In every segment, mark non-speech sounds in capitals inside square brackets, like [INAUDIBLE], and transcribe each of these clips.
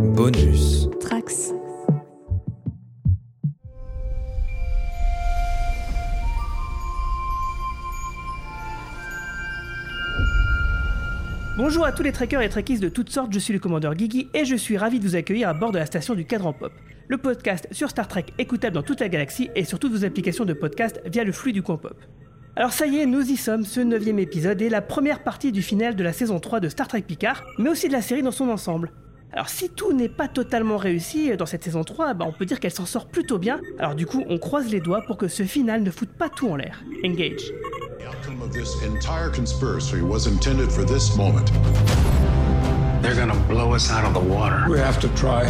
Bonus. Trax. Bonjour à tous les trekkers et trekkies de toutes sortes, je suis le commandeur Guigui et je suis ravi de vous accueillir à bord de la station du Cadran Pop, le podcast sur Star Trek écoutable dans toute la galaxie et sur toutes vos applications de podcast via le flux du coin pop. Alors ça y est, nous y sommes, ce neuvième épisode est la première partie du final de la saison 3 de Star Trek Picard, mais aussi de la série dans son ensemble. Alors si tout n'est pas totalement réussi dans cette saison 3, bah, on peut dire qu'elle s'en sort plutôt bien, alors du coup on croise les doigts pour que ce final ne foute pas tout en l'air. Engage. The outcome of this entire conspiracy was intended for this moment. They're gonna blow us out of the water. We have to try.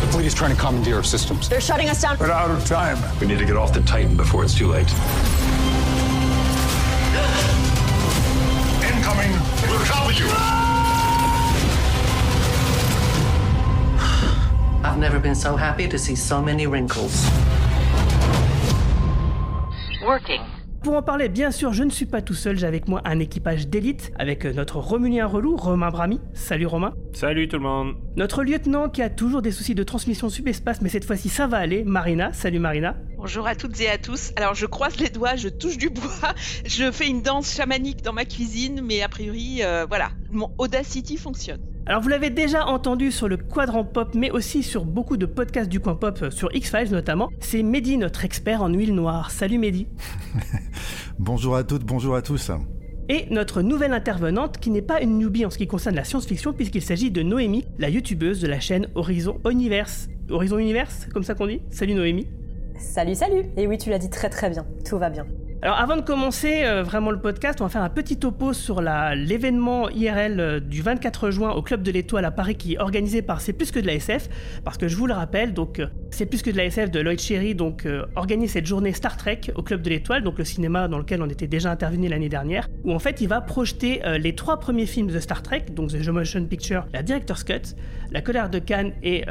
The fleet is trying to commandeer our systems. They're shutting us down. We're out of time. We need to get off the Titan before it's too late. Incoming! We'll cover you! I've never been so happy to see so many wrinkles. Working. Pour en parler, bien sûr, je ne suis pas tout seul, j'ai avec moi un équipage d'élite, avec notre Romulien relou, Romain Brami. Salut Romain. Salut tout le monde. Notre lieutenant qui a toujours des soucis de transmission subespace, mais cette fois-ci ça va aller, Marina. Salut Marina. Bonjour à toutes et à tous. Alors je croise les doigts, je touche du bois, [LAUGHS] je fais une danse chamanique dans ma cuisine, mais a priori, euh, voilà, mon Audacity fonctionne. Alors vous l'avez déjà entendu sur le quadrant pop, mais aussi sur beaucoup de podcasts du coin pop, euh, sur X-Files notamment, c'est Mehdi, notre expert en huile noire. Salut Mehdi. [LAUGHS] bonjour à toutes, bonjour à tous. Et notre nouvelle intervenante, qui n'est pas une newbie en ce qui concerne la science-fiction, puisqu'il s'agit de Noémie, la youtubeuse de la chaîne Horizon Universe. Horizon Universe, comme ça qu'on dit? Salut Noémie. Salut, salut Et oui, tu l'as dit très très bien, tout va bien. Alors avant de commencer euh, vraiment le podcast, on va faire un petit topo sur l'événement IRL euh, du 24 juin au Club de l'Étoile à Paris qui est organisé par C'est plus que de la SF. Parce que je vous le rappelle, donc euh, C'est plus que de la SF de Lloyd Cherry donc, organise cette journée Star Trek au Club de l'Étoile, donc le cinéma dans lequel on était déjà intervenu l'année dernière, où en fait il va projeter les trois premiers films de Star Trek, donc The Motion Picture, la Director's Cut, La colère de Cannes et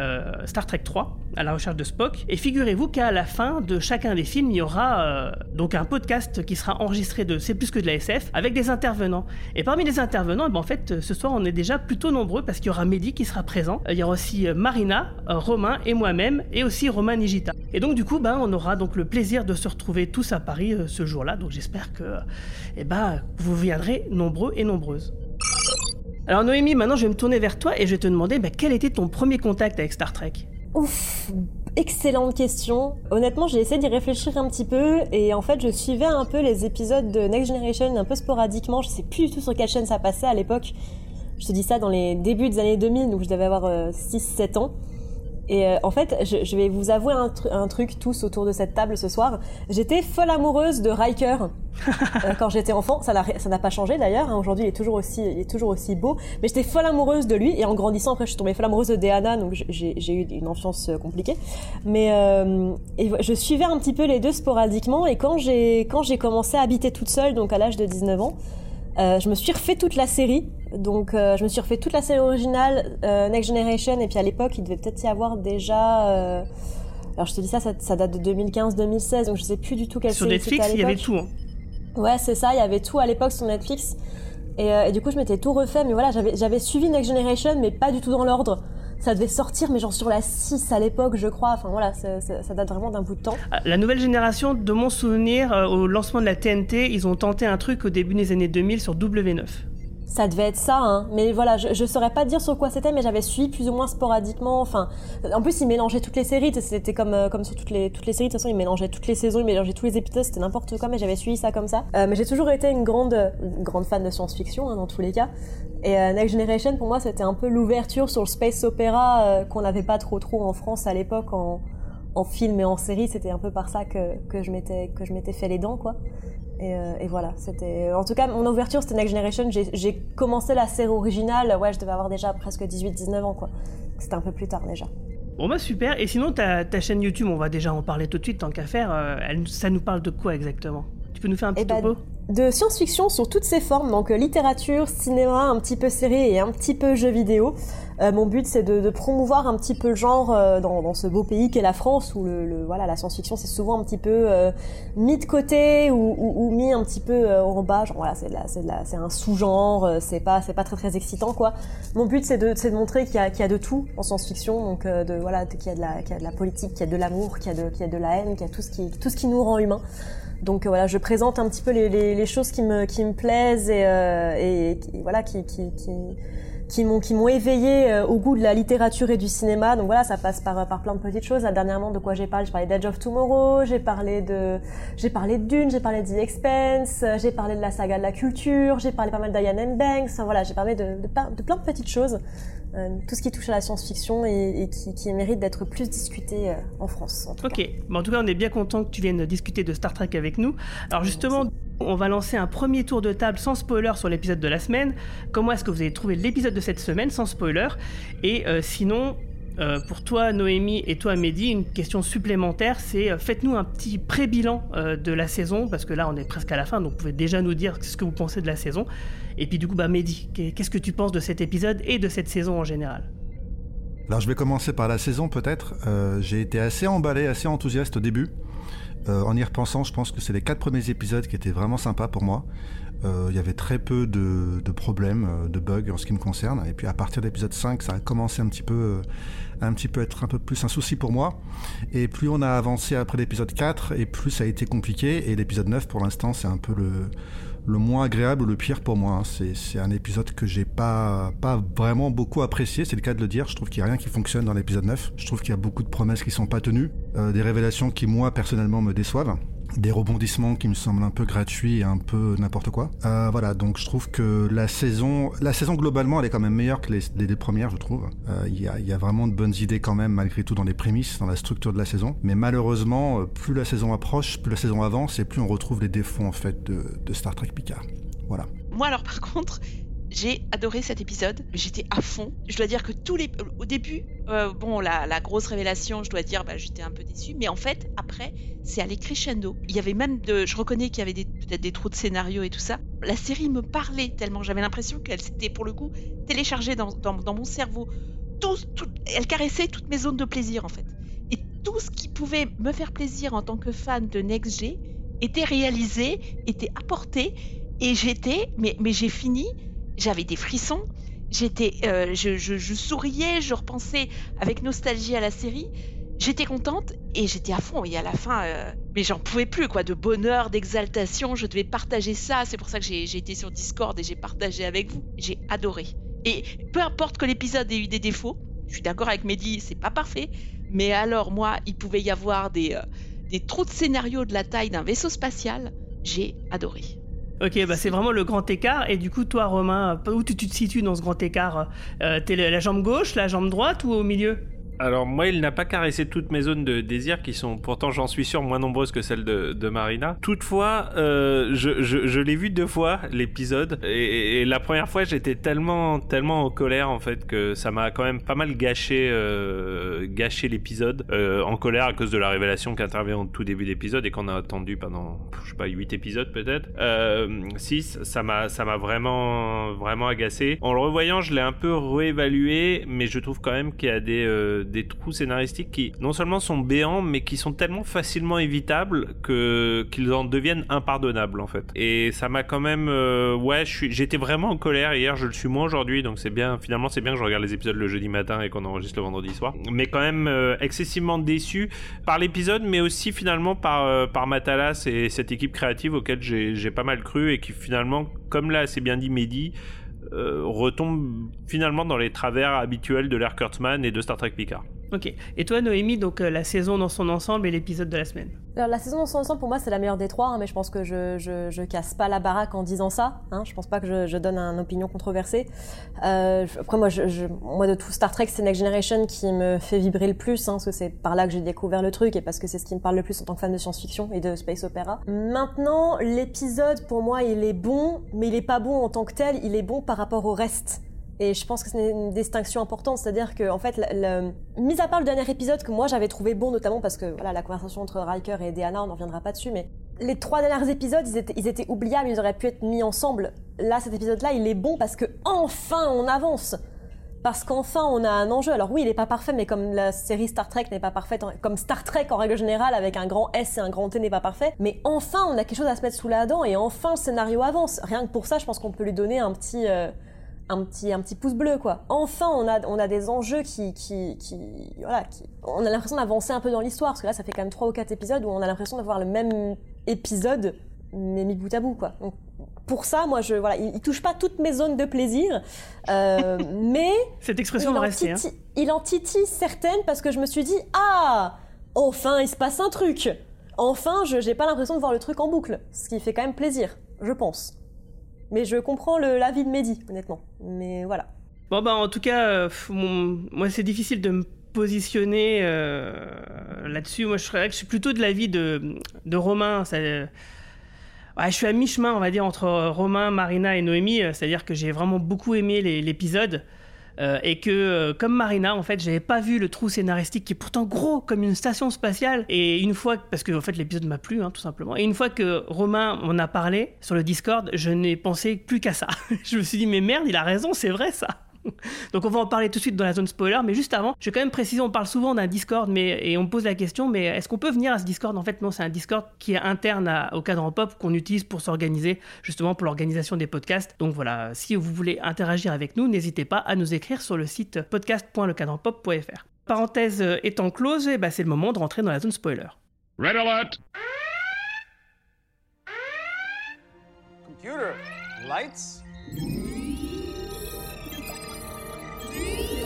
Star Trek 3, à la recherche de Spock. Et figurez-vous qu'à la fin de chacun des films, il y aura euh, donc un podcast qui sera enregistré de C'est plus que de la SF avec des intervenants. Et parmi les intervenants, eh ben, en fait, ce soir, on est déjà plutôt nombreux parce qu'il y aura Mehdi qui sera présent. Il y aura aussi euh, Marina, euh, Romain et moi-même, et aussi Romain Nigita. Et donc, du coup, ben, on aura donc le plaisir de se retrouver tous à Paris ce jour-là. Donc, j'espère que eh ben, vous viendrez nombreux et nombreuses. Alors Noémie, maintenant je vais me tourner vers toi et je vais te demander bah, quel était ton premier contact avec Star Trek? Ouf, excellente question. Honnêtement, j'ai essayé d'y réfléchir un petit peu et en fait, je suivais un peu les épisodes de Next Generation un peu sporadiquement. Je sais plus du tout sur quelle chaîne ça passait à l'époque. Je te dis ça dans les débuts des années 2000, donc je devais avoir 6-7 ans. Et euh, en fait, je, je vais vous avouer un, tru- un truc tous autour de cette table ce soir. J'étais folle amoureuse de Riker [LAUGHS] euh, quand j'étais enfant. Ça n'a pas changé d'ailleurs. hein. Aujourd'hui, il est toujours aussi, il est toujours aussi beau. Mais j'étais folle amoureuse de lui. Et en grandissant, après, je suis tombée folle amoureuse de Deanna, donc j'ai eu une enfance euh, compliquée. Mais euh, et je suivais un petit peu les deux sporadiquement. Et quand j'ai quand j'ai commencé à habiter toute seule, donc à l'âge de 19 ans, euh, je me suis refait toute la série. Donc, euh, je me suis refait toute la série originale, euh, Next Generation, et puis à l'époque, il devait peut-être y avoir déjà. Alors, je te dis ça, ça, ça date de 2015-2016, donc je sais plus du tout quelle Sur série Netflix, c'était à il y avait tout. hein. Ouais, c'est ça, il y avait tout à l'époque sur Netflix. Et, et du coup, je m'étais tout refait, mais voilà, j'avais j'avais suivi Next Generation, mais pas du tout dans l'ordre. Ça devait sortir, mais genre sur la 6 à l'époque, je crois. Enfin voilà, ça, ça- date vraiment d'un bout de temps. Ah, La nouvelle génération, de mon souvenir, euh, au lancement de la TNT, ils ont tenté un truc au début des années 2000 sur W9. Ça devait être ça, hein. Mais voilà, je, je saurais pas dire sur quoi c'était, mais j'avais suivi plus ou moins sporadiquement. Enfin, en plus, ils mélangeaient toutes les séries. C'était comme euh, comme sur toutes les toutes les séries. De toute façon, ils mélangeaient toutes les saisons, ils mélangeaient tous les épisodes. C'était n'importe quoi, mais j'avais suivi ça comme ça. Euh, mais j'ai toujours été une grande grande fan de science-fiction, hein, dans tous les cas. Et euh, Next Generation, pour moi, c'était un peu l'ouverture sur le space opéra euh, qu'on n'avait pas trop trop en France à l'époque en en film et en série. C'était un peu par ça que que je m'étais fait les dents, quoi. Et, euh, et voilà, c'était. En tout cas, mon ouverture, c'était Next Generation. J'ai- commencé la série originale, ouais, je devais avoir déjà presque 18-19 ans, quoi. C'était un peu plus tard déjà. Bon bah super, et sinon ta, ta chaîne YouTube, on va déjà en parler tout de suite tant qu'à faire, euh, elle- ça nous parle de quoi exactement? Tu peux nous faire un petit Eh ben, topo? De science-fiction sur toutes ses formes, donc euh, littérature, cinéma, un petit peu série et un petit peu jeu vidéo. Euh, mon but, c'est de, promouvoir un petit peu le genre euh, dans, ce beau pays qu'est la France, où le, voilà, la science-fiction, c'est souvent un petit peu mis de côté ou, mis un petit peu en bas. Voilà, c'est un sous-genre, c'est pas, c'est pas très très excitant, quoi. Mon but, c'est de, montrer qu'il y, y a de tout en science-fiction, donc voilà, qu'il y a de la, qu'il y a de la politique, qu'il y a de l'amour, qu'il y a de, qu'il y a de la haine, qu'il y a tout ce qui, tout ce qui nous rend humains. Donc voilà, je présente un petit peu les, les, choses qui me, qui me plaisent et, euh, et, et voilà, qui, qui, qui qui m'ont qui m'ont éveillé euh, au goût de la littérature et du cinéma. Donc voilà, ça passe par par plein de petites choses. Dernièrement, de quoi j'ai parlé J'ai parlé d'Edge of Tomorrow, j'ai parlé de j'ai parlé de Dune, j'ai parlé de The Expense, euh, j'ai parlé de la saga de la culture, j'ai parlé pas mal d'Ian M. Banks. Voilà, j'ai parlé de, de, plein de petites choses. Euh, tout ce qui touche à la science-fiction et, et, qui, qui mérite d'être plus discuté euh, en France. En ok, bon, en tout cas, on est bien content que tu viennes discuter de Star Trek avec nous. Alors justement, Merci. On va lancer un premier tour de table sans spoiler sur l'épisode de la semaine. Comment est-ce que vous avez trouvé l'épisode de cette semaine sans spoiler? Et euh, sinon, euh, pour toi Noémie et toi Mehdi, une question supplémentaire, c'est euh, faites-nous un petit pré-bilan de la saison, parce que là on est presque à la fin, donc vous pouvez déjà nous dire ce que vous pensez de la saison. Et puis du coup, bah Mehdi, qu'est-ce que tu penses de cet épisode et de cette saison en général? Alors je vais commencer par la saison peut-être. J'ai été assez emballé, assez enthousiaste au début. Euh, en y repensant, je pense que c'est les quatre premiers épisodes qui étaient vraiment sympas pour moi. Euh, il y avait très peu de, problèmes, euh, de bugs en ce qui me concerne. Et puis à partir de l'épisode 5, ça a commencé un petit peu, un petit être un peu plus un souci pour moi. Et plus on a avancé après l'épisode 4, et plus ça a été compliqué. Et l'épisode 9, pour l'instant, c'est un peu le, le moins agréable ou le pire pour moi. C'est un épisode que j'ai pas, pas vraiment beaucoup apprécié, c'est le cas de le dire. Je trouve qu'il n'y a rien qui fonctionne dans l'épisode 9. Je trouve qu'il y a beaucoup de promesses qui sont pas tenues, euh, des révélations qui, moi, personnellement, me déçoivent des rebondissements qui me semblent un peu gratuits et un peu n'importe quoi. Euh, voilà, donc je trouve que la saison, la saison globalement, elle est quand même meilleure que les, les premières, je trouve. Il euh, y, y, a, vraiment de bonnes idées quand même, malgré tout, dans les prémices, dans la structure de la saison. Mais malheureusement, euh, plus la saison approche, plus la saison avance, et plus on retrouve les défauts en fait de Star Trek Picard. Voilà. Moi alors par contre, j'ai adoré cet épisode, j'étais à fond. Je dois dire que tous les, au début, euh, bon, la, grosse révélation, je dois dire, bah, j'étais un peu déçue, mais en fait, après, c'est allé crescendo. Il y avait même de, je reconnais qu'il y avait peut-être des trous de scénario et tout ça. La série me parlait tellement, j'avais l'impression qu'elle s'était pour le coup téléchargée dans, mon cerveau. Elle caressait toutes mes zones de plaisir en fait. Et tout ce qui pouvait me faire plaisir en tant que fan de Next était réalisé, était apporté, et j'étais, mais j'ai fini j'avais des frissons, j'étais, euh, je, souriais, je repensais avec nostalgie à la série. J'étais contente et j'étais à fond. Et à la fin, euh, mais j'en pouvais plus, quoi, de bonheur, d'exaltation. Je devais partager ça. C'est pour ça que j'ai été sur Discord et j'ai partagé avec vous. J'ai adoré. Et peu importe que l'épisode ait eu des défauts, je suis d'accord avec Mehdi, c'est pas parfait. Mais alors, moi, il pouvait y avoir des, euh, des trous de scénario de la taille d'un vaisseau spatial. J'ai adoré. Ok, bah c'est vraiment le grand écart. Et du coup, toi, Romain, où tu, te situes dans ce grand écart? Euh, T'es la jambe gauche, la jambe droite ou au milieu? Alors moi, il n'a pas caressé toutes mes zones de désir, qui sont pourtant, j'en suis sûr, moins nombreuses que celles de, Marina. Toutefois, euh, je, l'ai vu deux fois l'épisode, et, la première fois, j'étais tellement, tellement en colère en fait que ça m'a quand même pas mal gâché, euh, gâché l'épisode, euh, en colère à cause de la révélation qui intervient au tout début d'épisode et qu'on a attendu pendant, je sais pas, huit épisodes peut-être, euh, six. Ça m'a, ça m'a vraiment, vraiment agacé. En le revoyant, je l'ai un peu réévalué, mais je trouve quand même qu'il y a des des trous scénaristiques qui non seulement sont béants mais qui sont tellement facilement évitables que qu'ils en deviennent impardonnables en fait. Et ça m'a quand même euh, ouais, j'étais vraiment en colère hier, je le suis moins aujourd'hui donc c'est bien finalement c'est bien que je regarde les épisodes le jeudi matin et qu'on enregistre le vendredi soir. Mais quand même euh, excessivement déçu par l'épisode mais aussi finalement par euh, par Matalas et cette équipe créative auquel j'ai pas mal cru et qui finalement comme là c'est bien dit Mehdi retombe finalement dans les travers habituels de l'ère Kurtzman et de Star Trek Picard. Ok. Et toi, Noémie, donc euh, la saison dans son ensemble et l'épisode de la semaine Alors, la saison dans son ensemble, pour moi, c'est la meilleure des trois, hein, mais je pense que je, je, casse pas la baraque en disant ça. Hein, je pense pas que je, donne une opinion controversée. Euh, après, moi, moi, de tout Star Trek, c'est Next Generation qui me fait vibrer le plus, hein, parce que c'est par là que j'ai découvert le truc et parce que c'est ce qui me parle le plus en tant que fan de science-fiction et de space opéra. Maintenant, l'épisode, pour moi, il est bon, mais il est pas bon en tant que tel, il est bon par rapport au reste. Et je pense que c'est une distinction importante, c'est-à-dire que, en fait, le, mis à part le dernier épisode que moi j'avais trouvé bon, notamment parce que voilà la conversation entre Riker et Deanna, on n'en reviendra pas dessus, mais les trois derniers épisodes, ils étaient, oubliables, ils auraient pu être mis ensemble. Là, cet épisode-là, il est bon parce que enfin on avance. parce qu'enfin on a un enjeu. Alors oui, il n'est pas parfait, mais comme la série Star Trek n'est pas parfaite, comme Star Trek en règle générale avec un grand S et un grand T n'est pas parfait, mais enfin on a quelque chose à se mettre sous la dent et enfin le scénario avance. Rien que pour ça, je pense qu'on peut lui donner un petit, euh, un petit, un petit pouce bleu quoi. Enfin on a, on a des enjeux qui, qui, qui, voilà, qui, on a l'impression d'avancer un peu dans l'histoire parce que là ça fait quand même trois ou quatre épisodes où on a l'impression d'avoir le même épisode mais mis bout à bout quoi. Donc, pour ça, moi, je voilà, il, il touche pas toutes mes zones de plaisir, euh, mais [LAUGHS] Cette expression il va en, rester. hein. il en titille certaines parce que je me suis dit ah enfin il se passe un truc. Enfin, je j'ai pas l'impression de voir le truc en boucle, ce qui fait quand même plaisir, je pense. Mais je comprends l'avis de Mehdi, honnêtement. Mais voilà. Bon bah en tout cas, euh, moi c'est difficile de me positionner euh, là-dessus. Moi je serais, je suis plutôt de l'avis de, de Romain. Euh, je suis à mi-chemin, on va dire, entre Romain, Marina et Noémie. C'est-à-dire que j'ai vraiment beaucoup aimé l'épisode. Euh, et que, euh, comme Marina, en fait, j'avais pas vu le trou scénaristique qui est pourtant gros comme une station spatiale. Et une fois, parce que en fait, l'épisode m'a plu, hein, tout simplement. Et une fois que Romain m'en a parlé sur le Discord, je n'ai pensé plus qu'à ça. [LAUGHS] je me suis dit, mais merde, il a raison, c'est vrai ça. [LAUGHS] Donc on va en parler tout de suite dans la zone spoiler, mais juste avant, je vais quand même préciser, on parle souvent d'un Discord, mais et on me pose la question, mais est-ce qu'on peut venir à ce Discord? En fait, non, c'est un Discord qui est interne à- au cadre pop qu'on utilise pour s'organiser, justement pour l'organisation des podcasts. Donc voilà, si vous voulez interagir avec nous, n'hésitez pas à nous écrire sur le site podcast.lecadrepop.fr. Parenthèse euh, étant close, eh ben, c'est le moment de rentrer dans la zone spoiler. Red alert! Computer, lights? Is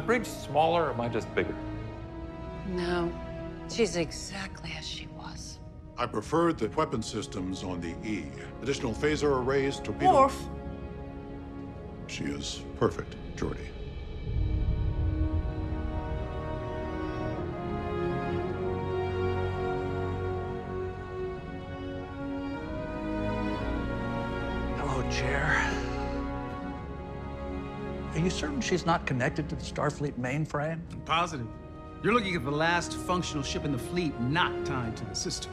the bridge smaller or am I just bigger? No, she's exactly as she was. I preferred the weapon systems on the E. Additional phaser arrays, torpedo. Worf. She is perfect, Geordi. Certain she's not connected to the Starfleet mainframe? I'm Positive. You're looking at the last functional ship in the fleet not tied to the system.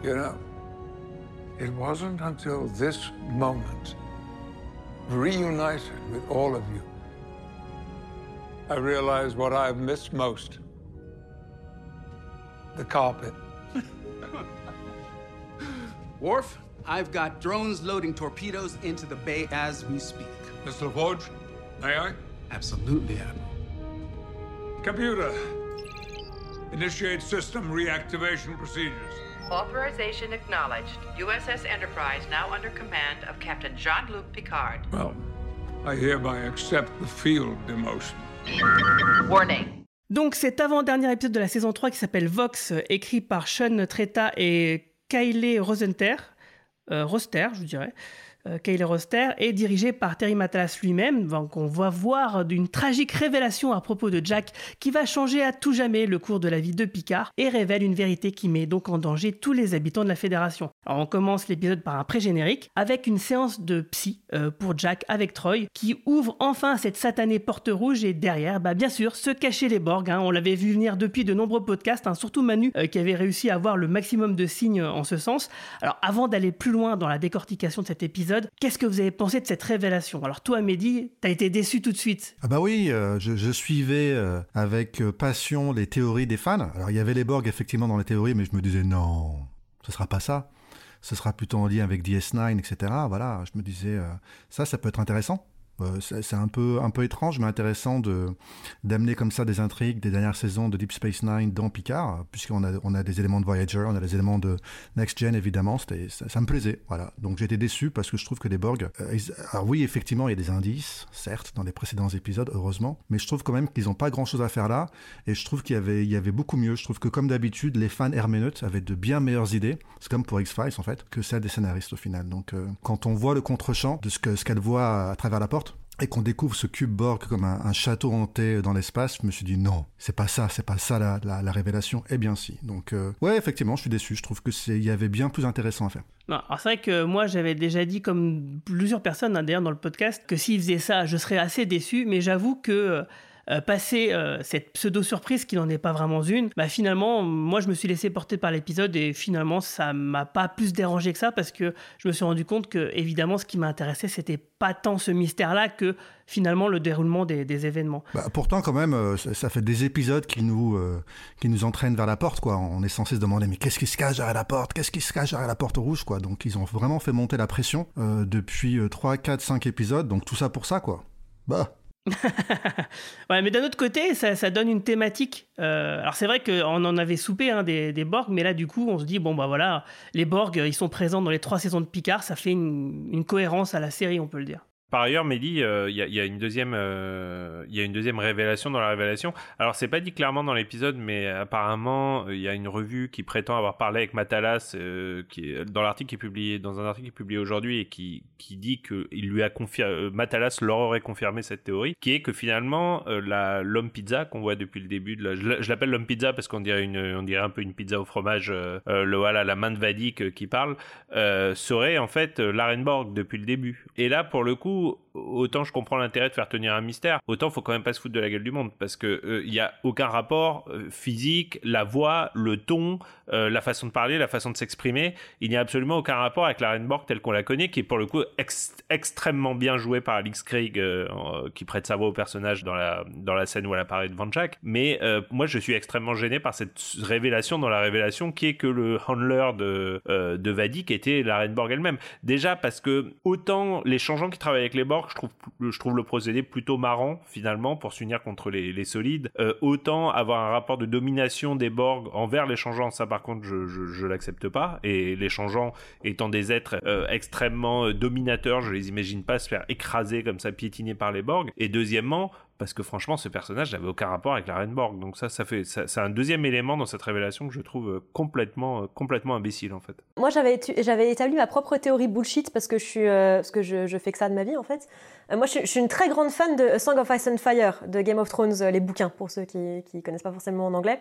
You know, it wasn't until this moment, reunited with all of you, I realized what I've missed most the carpet. [LAUGHS] Worf, I've got drones loading torpedoes into the bay as we speak. Mr. LaForge, may I? Absolutely, Admiral. Computer, initiate system reactivation procedures. Authorization acknowledged. USS Enterprise now under command of Captain Jean-Luc Picard. Well, I hereby accept the field demotion. Warning. Donc cet avant-dernier épisode de la saison 3 qui s'appelle Vox, euh, écrit par Sean Treta et Kyle Rosenter, euh, Roster, je dirais, euh, Kyle Roster, est dirigé par Terry Matalas lui-même. Donc on va voir d'une tragique révélation à propos de Jack qui va changer à tout jamais le cours de la vie de Picard et révèle une vérité qui met donc en danger tous les habitants de la Fédération. Alors on commence l'épisode par un pré-générique avec une séance de psy euh, pour Jack avec Troy qui ouvre enfin cette satanée porte rouge et derrière, bah bien sûr, se cachaient les Borg. hein. On l'avait vu venir depuis de nombreux podcasts, hein, surtout Manu euh, qui avait réussi à avoir le maximum de signes en ce sens. Alors avant d'aller plus loin dans la décortication de cet épisode, qu'est-ce que vous avez pensé de cette révélation? Alors toi, Mehdi, t'as été déçu tout de suite. Ah bah oui, euh, je, suivais euh, avec euh, passion les théories des fans. Alors il y avait les Borg effectivement dans les théories, mais je me disais non, ce sera pas ça. Ce sera plutôt en lien avec DS9, etc. Voilà, je me disais ça, ça peut être intéressant. Euh, c'est un peu, un peu étrange, mais intéressant de d'amener comme ça des intrigues des dernières saisons de Deep Space Nine dans Picard, puisqu'on a, on a des éléments de Voyager, on a des éléments de Next Gen, évidemment. C'était, ça, me plaisait, voilà. Donc j'étais déçu parce que je trouve que les Borg... euh, alors oui, effectivement, il y a des indices, certes, dans les précédents épisodes, heureusement, mais je trouve quand même qu'ils n'ont pas grand-chose à faire là, et je trouve qu'il y avait, il y avait beaucoup mieux. Je trouve que comme d'habitude, les fans herméneutes avaient de bien meilleures idées, c'est comme pour X-Files en fait, que celles des scénaristes au final. Donc euh, quand on voit le contre-champ de ce que ce qu'elle voit à travers la porte, et qu'on découvre ce cube Borg comme un, château hanté dans l'espace, je me suis dit non, c'est pas ça, c'est pas ça la, la, la révélation. Eh bien si. Donc euh, ouais, effectivement, je suis déçu. Je trouve que c'est, il y avait bien plus intéressant à faire. Non, alors c'est vrai que moi j'avais déjà dit, comme plusieurs personnes hein, d'ailleurs dans le podcast, que s'ils faisaient ça, je serais assez déçu, mais j'avoue que euh, passer euh, cette pseudo-surprise qui n'en est pas vraiment une, bah finalement, moi je me suis laissé porter par l'épisode et finalement ça m'a pas plus dérangé que ça parce que je me suis rendu compte que évidemment ce qui m'intéressait c'était pas tant ce mystère-là que finalement le déroulement des, événements. Bah, pourtant, quand même, euh, ça, fait des épisodes qui nous, euh, qui nous entraînent vers la porte, quoi. On est censé se demander, mais qu'est-ce qui se cache derrière la porte? Qu'est-ce qui se cache derrière la porte rouge, quoi? Donc, ils ont vraiment fait monter la pression depuis euh, 3, 4, 5 épisodes. Donc, tout ça pour ça, quoi. Bah. [LAUGHS] Ouais, mais d'un autre côté, ça, ça donne une thématique. Euh, alors c'est vrai qu'on en avait soupé hein, des, des Borg, mais là du coup on se dit bon bah voilà, les Borg ils sont présents dans les trois saisons de Picard, ça fait une cohérence à la série, on peut le dire. Par ailleurs, Mehdi, euh, il y, a- une deuxième, euh, il une deuxième révélation dans la révélation. Alors, c'est pas dit clairement dans l'épisode, mais apparemment, euh, il y a une revue qui prétend avoir parlé avec Matalas, qui est dans l'article qui est publié, dans un article qui est publié aujourd'hui et qui qui dit que il lui a confirmé, Matalas leur aurait confirmé cette théorie, qui est que finalement, la l'homme pizza qu'on voit depuis le début de la, je l'a- je l'appelle l'homme pizza parce qu'on dirait une, on dirait un peu une pizza au fromage, le voilà, la main de Vadik qui parle, serait en fait l'Arenborg depuis le début. Et là, pour le coup, muito autant je comprends l'intérêt de faire tenir un mystère, autant faut quand même pas se foutre de la gueule du monde parce que euh, il y a aucun rapport euh, physique, la voix, le ton, euh, la façon de parler, la façon de s'exprimer. Il n'y a absolument aucun rapport avec la Renborg telle qu'on la connaît, qui est pour le coup ex- extrêmement bien jouée par Alex Craig, euh, qui prête sa voix au personnage dans la dans la scène où elle apparaît devant Jack. Mais euh, moi, je suis extrêmement gêné par cette révélation dans la révélation, qui est que le handler de euh, de Vadik était la Renborg elle-même. Déjà parce que autant les changeants qui travaillent avec les Borg, je trouve je trouve le procédé plutôt marrant finalement pour s'unir contre les, les solides. Euh, autant avoir un rapport de domination des Borg envers les changeants, ça par contre je, je, l'accepte pas. Et les changeants étant des êtres euh, extrêmement euh, dominateurs, je les imagine pas se faire écraser comme ça, piétiner par les Borg. Et deuxièmement, parce que franchement ce personnage n'avait aucun rapport avec la Reine Borg. Donc ça, ça fait, c'est un deuxième élément dans cette révélation que je trouve euh, complètement, euh, complètement imbécile en fait. Moi, j'avais établi ma propre théorie bullshit parce que je suis, euh, que je, fais que ça de ma vie en fait. Moi, je, suis- une très grande fan de A Song of Ice and Fire de Game of Thrones, les bouquins pour ceux qui qui connaissent pas forcément en anglais.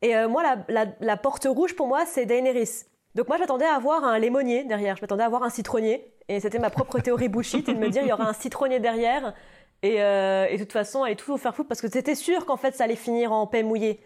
Et moi, la, la, la porte rouge pour moi, c'est Daenerys. Donc moi, j'attendais à avoir un lémonier derrière. Je m'attendais à avoir un citronnier. Et c'était ma propre théorie bullshit et de me dire il y aura un citronnier derrière. Et, euh, et de toute façon, elle est tout faire foutre parce que c'était sûr qu'en fait, ça allait finir en paix mouillée.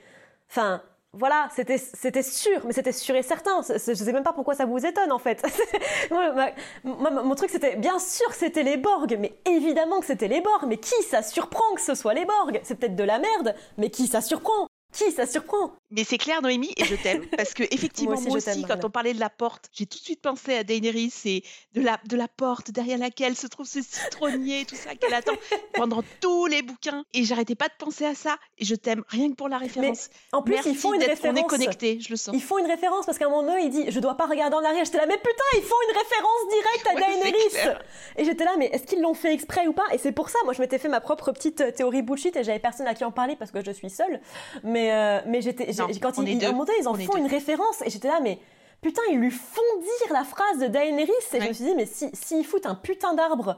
Enfin, voilà, c'était c'était sûr, mais c'était sûr et certain. Je sais même pas pourquoi ça vous étonne en fait. [LAUGHS] Moi, moi, mon truc c'était bien sûr que c'était les Borg, mais évidemment que c'était les Borg. Mais qui ça surprend que ce soit les Borg C'est peut-être de la merde, mais qui ça surprend? Qui? Ça surprend Mais c'est clair, Noémie, et je t'aime. [LAUGHS] Parce que, effectivement, Moi moi aussi, quand on parlait de la porte, j'ai tout de suite pensé à Daenerys et de la, de la porte derrière laquelle se trouve ce citronnier, tout ça qu'elle attend [LAUGHS] pendant tous les bouquins. Et j'arrêtais pas de penser à ça. Et je t'aime rien que pour la référence. En plus, Merci ils font une référence. On est connectés, je le sens. Ils font une référence parce qu'à un moment donné, il dit Je dois pas regarder en arrière. J'étais là, mais putain, ils font une référence directe à Ouais, Daenerys. Et j'étais là, mais est-ce qu'ils l'ont fait exprès ou pas? Et c'est pour ça, moi, je m'étais fait ma propre petite théorie bullshit et j'avais personne à qui en parler parce que je suis seule. Mais, euh, mais j'étais. Quand ils, est ils, donné, ils en On font une référence et j'étais là, mais. Putain, ils lui font dire la phrase de Daenerys et je me suis dit, mais si, s'ils foutent un putain d'arbre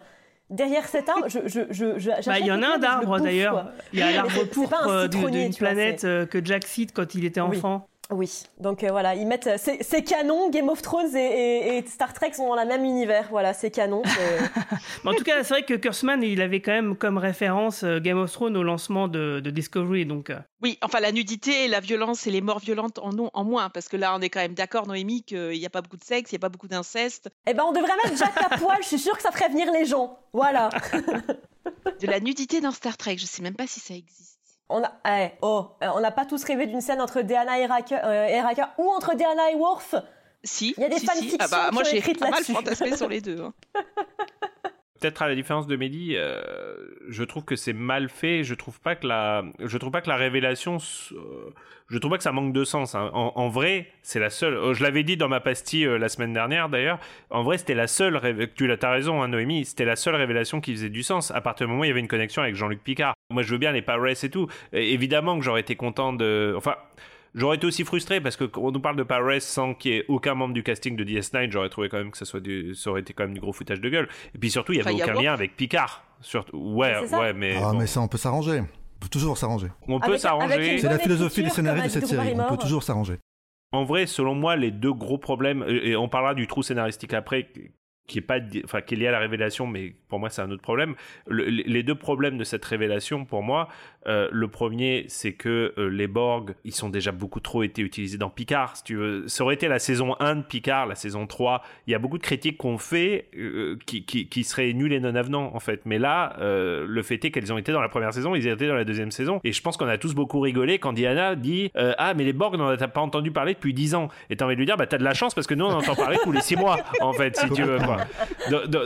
derrière cet arbre, je. je, je, je Bah, il y en a un d'arbre d'ailleurs. Il y a Mais l'arbre pourpre euh, d'une planète euh, que Jack cite quand il était enfant. Oui, donc euh, voilà, ils mettent. C'est c'est canon, Game of Thrones et, et- et Star Trek sont dans le même univers, voilà, c'est canon. c'est- [LAUGHS] Mais en tout cas, c'est vrai que Kurtzman, il avait quand même comme référence euh, Game of Thrones au lancement de, de Discovery. Donc, euh, Oui, enfin, la nudité, la violence et les morts violentes en ont en moins. Parce que là, on est quand même d'accord, Noémie, qu'il n'y a pas beaucoup de sexe, il n'y a pas beaucoup d'inceste. Eh ben, on devrait mettre Jack à poil, je suis sûre que ça ferait venir les gens. Voilà. [LAUGHS] [LAUGHS] De la nudité dans Star Trek, je sais même pas si ça existe. On a, eh, oh, euh, on n'a pas tous rêvé d'une scène entre Deanna et Riker, euh, et ou entre Deanna et Worf? Si. Il y a des si, fanfictions si. Ah bah, moi, j'ai pas mal fantasmé sur les deux. hein. [LAUGHS] peut-être à la différence de Mehdi, euh, je trouve que c'est mal fait. Je trouve pas que la, je trouve pas que la révélation, euh, je trouve pas que ça manque de sens. hein. En, vrai, c'est la seule. euh, Je l'avais dit dans ma pastille euh, la semaine dernière d'ailleurs. En vrai, c'était la seule. Tu t'as raison, hein, Noémie. C'était la seule révélation qui faisait du sens. À partir du moment où il y avait une connexion avec Jean-Luc Picard. Moi, je veux bien les Race et tout. Évidemment que j'aurais été content de. Enfin. J'aurais été aussi frustré parce que quand on nous parle de Race sans qu'il y ait aucun membre du casting de DS9, j'aurais trouvé quand même que ça, soit du, ça aurait été quand même du gros foutage de gueule. Et puis surtout, il y avait Enfin, aucun lien avec Picard. Surtout, ouais, ouais, mais, Ah, bon. mais ça, on peut s'arranger. On peut toujours s'arranger. on peut s'arranger. C'est la philosophie des scénaristes de cette série. On peut toujours s'arranger. En vrai, selon moi, les deux gros problèmes, et et on parlera du trou scénaristique après, qui est pas, enfin, qui est lié à la révélation, mais pour moi, c'est un autre problème. Le- les deux problèmes de cette révélation, pour moi, euh, le premier, c'est que euh, les Borg, ils sont déjà beaucoup trop été utilisés dans Picard. Si tu veux, ça aurait été la saison 1 de Picard, la saison 3. Il y a beaucoup de critiques qu'on fait euh, qui, qui, qui seraient nuls et non avenants, en fait. Mais là, le fait est qu'elles ont été dans la première saison, ils étaient dans la deuxième saison. Et je pense qu'on a tous beaucoup rigolé quand Diana dit Ah, mais les Borg, on n'en a pas entendu parler depuis 10 ans. Et t'as envie de lui dire Bah, t'as de la chance parce que nous, on en entend parler tous les 6 mois, en fait, si tu veux,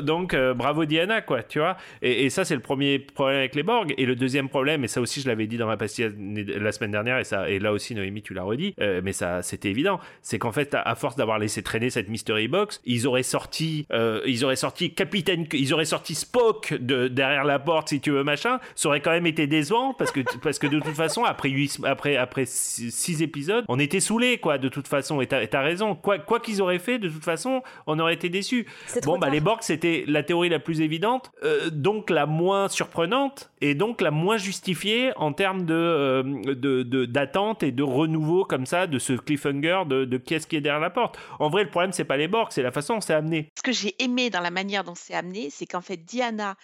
Donc, bravo Diana, quoi, tu vois. Et, et ça, c'est le premier problème avec les Borg. Et le deuxième problème, et ça aussi, je l'avais dit dans ma pastille la semaine dernière, et, ça, et là aussi, Noémie, tu l'as redit, euh, mais ça, c'était évident. C'est qu'en fait, à, à force d'avoir laissé traîner cette mystery box, ils auraient sorti, euh, ils auraient sorti Capitaine, ils auraient sorti Spock de, derrière la porte, si tu veux, machin. Ça aurait quand même été décevant parce que, [LAUGHS] parce que de toute façon, après, huit- après, après six, six épisodes, on était saoulés, quoi, de toute façon. Et t'as t'as raison. Quoi quoi qu'ils auraient fait, de toute façon, on aurait été déçus. C'est Bon, bah, tard. les Borg, c'était la théorie la plus évidente, euh, donc la moins surprenante, et donc la moins justifiée en termes euh, de, d'attente et de renouveau comme ça, de ce cliffhanger de, de qui est-ce qui est derrière la porte. En vrai, le problème, c'est pas les Borg, c'est la façon dont c'est amené. Ce que j'ai aimé dans la manière dont c'est amené, c'est qu'en fait, Diana,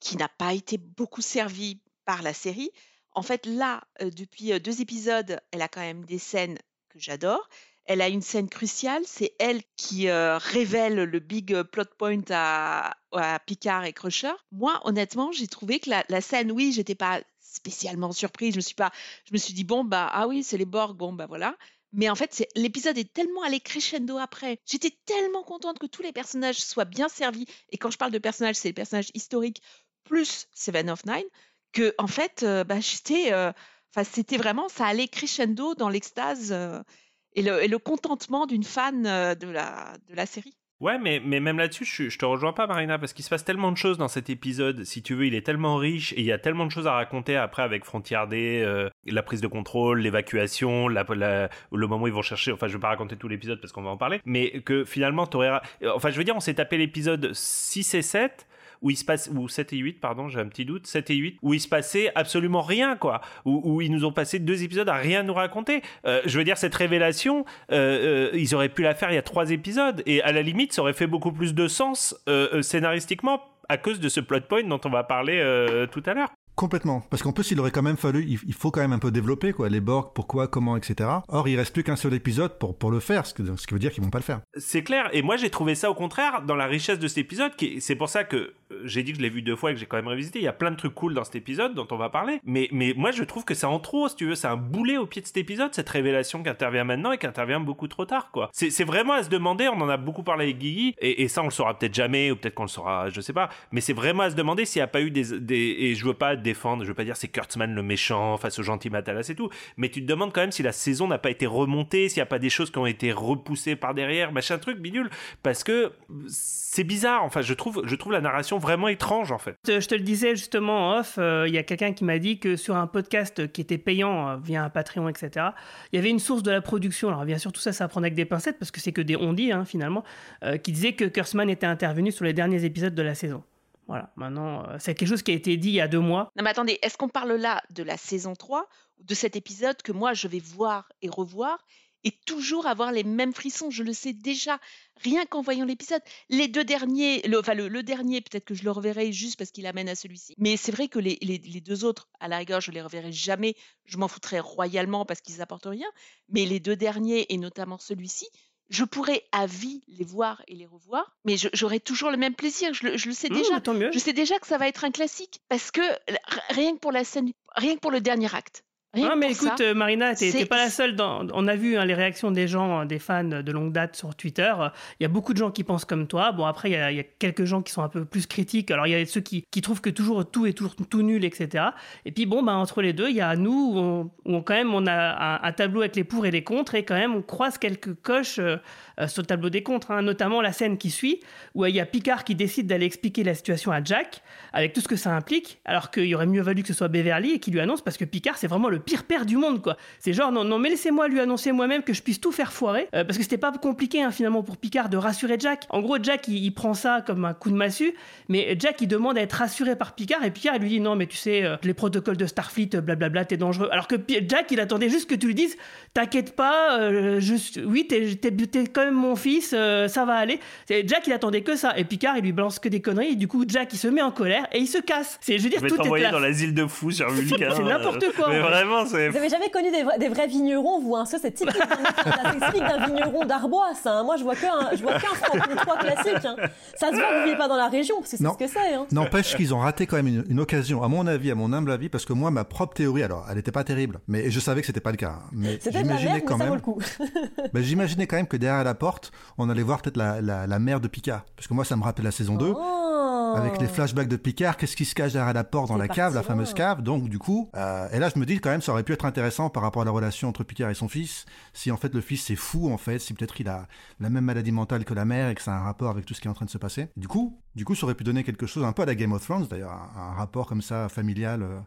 qui n'a pas été beaucoup servie par la série, en fait, là, euh, depuis euh, deux épisodes, elle a quand même des scènes que j'adore. Elle a une scène cruciale, c'est elle qui révèle le big plot point à, à Picard et Crusher. Moi, honnêtement, j'ai trouvé que la, la scène, oui, j'étais pas spécialement surprise. Je me suis pas, je me suis dit bon bah ah oui, c'est les Borg, bon bah voilà. Mais en fait, l'épisode est tellement allé crescendo après. J'étais tellement contente que tous les personnages soient bien servis. Et quand je parle de personnages, c'est les personnages historiques plus Seven of Nine. Que en fait, euh, bah, j'étais, euh, enfin, c'était vraiment, ça allait crescendo dans l'extase euh, et, le, et le contentement d'une fan de la de la série. Ouais, mais, mais même là-dessus, je, te rejoins pas, Marina, parce qu'il se passe tellement de choses dans cet épisode. Si tu veux, il est tellement riche et il y a tellement de choses à raconter après avec Frontier D, euh, la prise de contrôle, l'évacuation, le moment où ils vont chercher. Enfin, je vais pas raconter tout l'épisode parce qu'on va en parler, mais que finalement, t'aurais. ra- Enfin, je veux dire, on s'est tapé l'épisode 6 et 7 où il se passe ou 7 et 8 pardon j'ai un petit doute 7 et 8 où il se passait absolument rien quoi. Où, où ils nous ont passé deux épisodes à rien nous raconter. Euh, je veux dire cette révélation euh, euh, ils auraient pu la faire il y a trois épisodes. Et à la limite ça aurait fait beaucoup plus de sens scénaristiquement à cause de ce plot point dont on va parler tout à l'heure Complètement. Parce qu'en plus, il aurait quand même fallu, il faut quand même un peu développer, quoi, les Borg, pourquoi, comment, etc. Or, il reste plus qu'un seul épisode pour, pour le faire, ce, qui veut dire qu'ils vont pas le faire. C'est clair. Et moi, j'ai trouvé ça au contraire dans la richesse de cet épisode. C'est pour ça que euh, j'ai dit que je l'ai vu deux fois et que j'ai quand même révisité. Il y a plein de trucs cool dans cet épisode dont on va parler. Mais, mais moi, je trouve que c'est en trop, si tu veux. C'est un boulet au pied de cet épisode, cette révélation qui intervient maintenant et qui intervient beaucoup trop tard, quoi. C'est c'est vraiment à se demander. On en a beaucoup parlé avec Guigui. Et, et ça, on le saura peut-être jamais, ou peut-être qu'on le saura, je sais pas. Mais c'est vraiment à se demander s'il n'y a pas eu des, des. Et je veux pas défendre, je veux pas dire c'est Kurtzman le méchant face au gentil Matalas et tout. Mais tu te demandes quand même si la saison n'a pas été remontée, s'il n'y a pas des choses qui ont été repoussées par derrière, machin truc, bidule. Parce que c'est bizarre. Enfin, je trouve, je trouve la narration vraiment étrange, en fait. Je te le disais justement en off, euh, il y a quelqu'un qui m'a dit que sur un podcast qui était payant euh, via un Patreon, etc., il y avait une source de la production. Alors bien sûr, tout ça, ça à prendre avec des pincettes parce que c'est que des on-dit hein, finalement, euh, qui disait que Kurtzman était intervenu sur les derniers épisodes de la saison. Voilà, maintenant, euh, c'est quelque chose qui a été dit il y a deux mois. Non mais attendez, est-ce qu'on parle là de la saison 3 ou de cet épisode que moi je vais voir et revoir et toujours avoir les mêmes frissons? Je le sais déjà, rien qu'en voyant l'épisode. Les deux derniers, le, enfin le, dernier, peut-être que je le reverrai juste parce qu'il amène à celui-ci. Mais c'est vrai que les deux autres, à la rigueur, je les reverrai jamais. Je m'en foutrais royalement parce qu'ils apportent rien. Mais les deux derniers, et notamment celui-ci, je pourrais à vie les voir et les revoir, mais j'aurai toujours le même plaisir. Je le, je le sais Mmh, déjà. tant mieux. Je sais déjà que ça va être un classique parce que r- rien que pour la scène, rien que pour le dernier acte. Rien Non, que mais écoute, ça, euh, Marina, t'es pas la seule. Dans... On a vu hein, les réactions des gens, euh, des fans de longue date sur Twitter. Il y a beaucoup de gens qui pensent comme toi. Bon, après, il y, a- il y a quelques gens qui sont un peu plus critiques. Alors, il y a ceux qui, qui trouvent que toujours tout est toujours tout nul, etc. Et puis, bon, bah, entre les deux, il y a nous où, on, où on- quand même, on a un, un tableau avec les pour et les contre. Et quand même, on croise quelques coches euh, sur le tableau des contres. hein. notamment la scène qui suit, où euh, il y a Picard qui décide d'aller expliquer la situation à Jack, avec tout ce que ça implique, alors qu'il aurait mieux valu que ce soit Beverly et qui lui annonce, parce que Picard, c'est vraiment le pire père du monde, quoi. C'est genre, non, non, mais laissez-moi lui annoncer moi-même que je puisse tout faire foirer, euh, parce que c'était pas compliqué, hein, finalement, pour Picard de rassurer Jack. En gros, Jack, il, prend ça comme un coup de massue, mais Jack, il demande à être rassuré par Picard, et Picard, il lui dit, non, mais tu sais, euh, les protocoles de Starfleet, euh, blablabla, t'es dangereux. Alors que Jack, il attendait juste que tu lui dises, t'inquiète pas, euh, oui, t'es quand même mon fils, euh, ça va aller. C'est- Jack, il attendait que ça, et Picard, il lui balance que des conneries, et du coup, Jack, il se met en colère, et il se casse. C'est, je veux dire, Je vais tout est là. dans l'asile de fous sur [LAUGHS] Vulcain. C'est n'importe quoi, Mais vraiment, c'est. Vous avez jamais connu des vrais, des vrais vignerons, vous hein? Ça, c'est typique d'un c'est typique d'un vigneron d'Arbois, ça. hein. Moi, je vois qu'un, je vois qu'un franc-comtois classique. hein. Ça se voit que vous vivez pas dans la région, parce que c'est ce que c'est. Hein. N'empêche qu'ils ont raté quand même une, une occasion, à mon avis, à mon humble avis, parce que moi, ma propre théorie, alors, elle n'était pas terrible, mais je savais que c'était pas le cas. hein. Mais la j'imaginais quand ça vaut même, le coup. [LAUGHS] j'imaginais quand même que derrière la porte, on allait voir peut-être la, la, la mère de Picard, parce que moi, ça me rappelle la saison 2. Oh. Avec les flashbacks de Picard, qu'est-ce qui se cache derrière la porte dans la cave, la fameuse cave. Donc du coup, euh, et là je me dis quand même ça aurait pu être intéressant par rapport à la relation entre Picard et son fils. Si en fait le fils c'est fou en fait, si peut-être il a la même maladie mentale que la mère et que ça a un rapport avec tout ce qui est en train de se passer. Du coup, du coup ça aurait pu donner quelque chose un peu à la Game of Thrones d'ailleurs, un, un rapport comme ça familial. euh,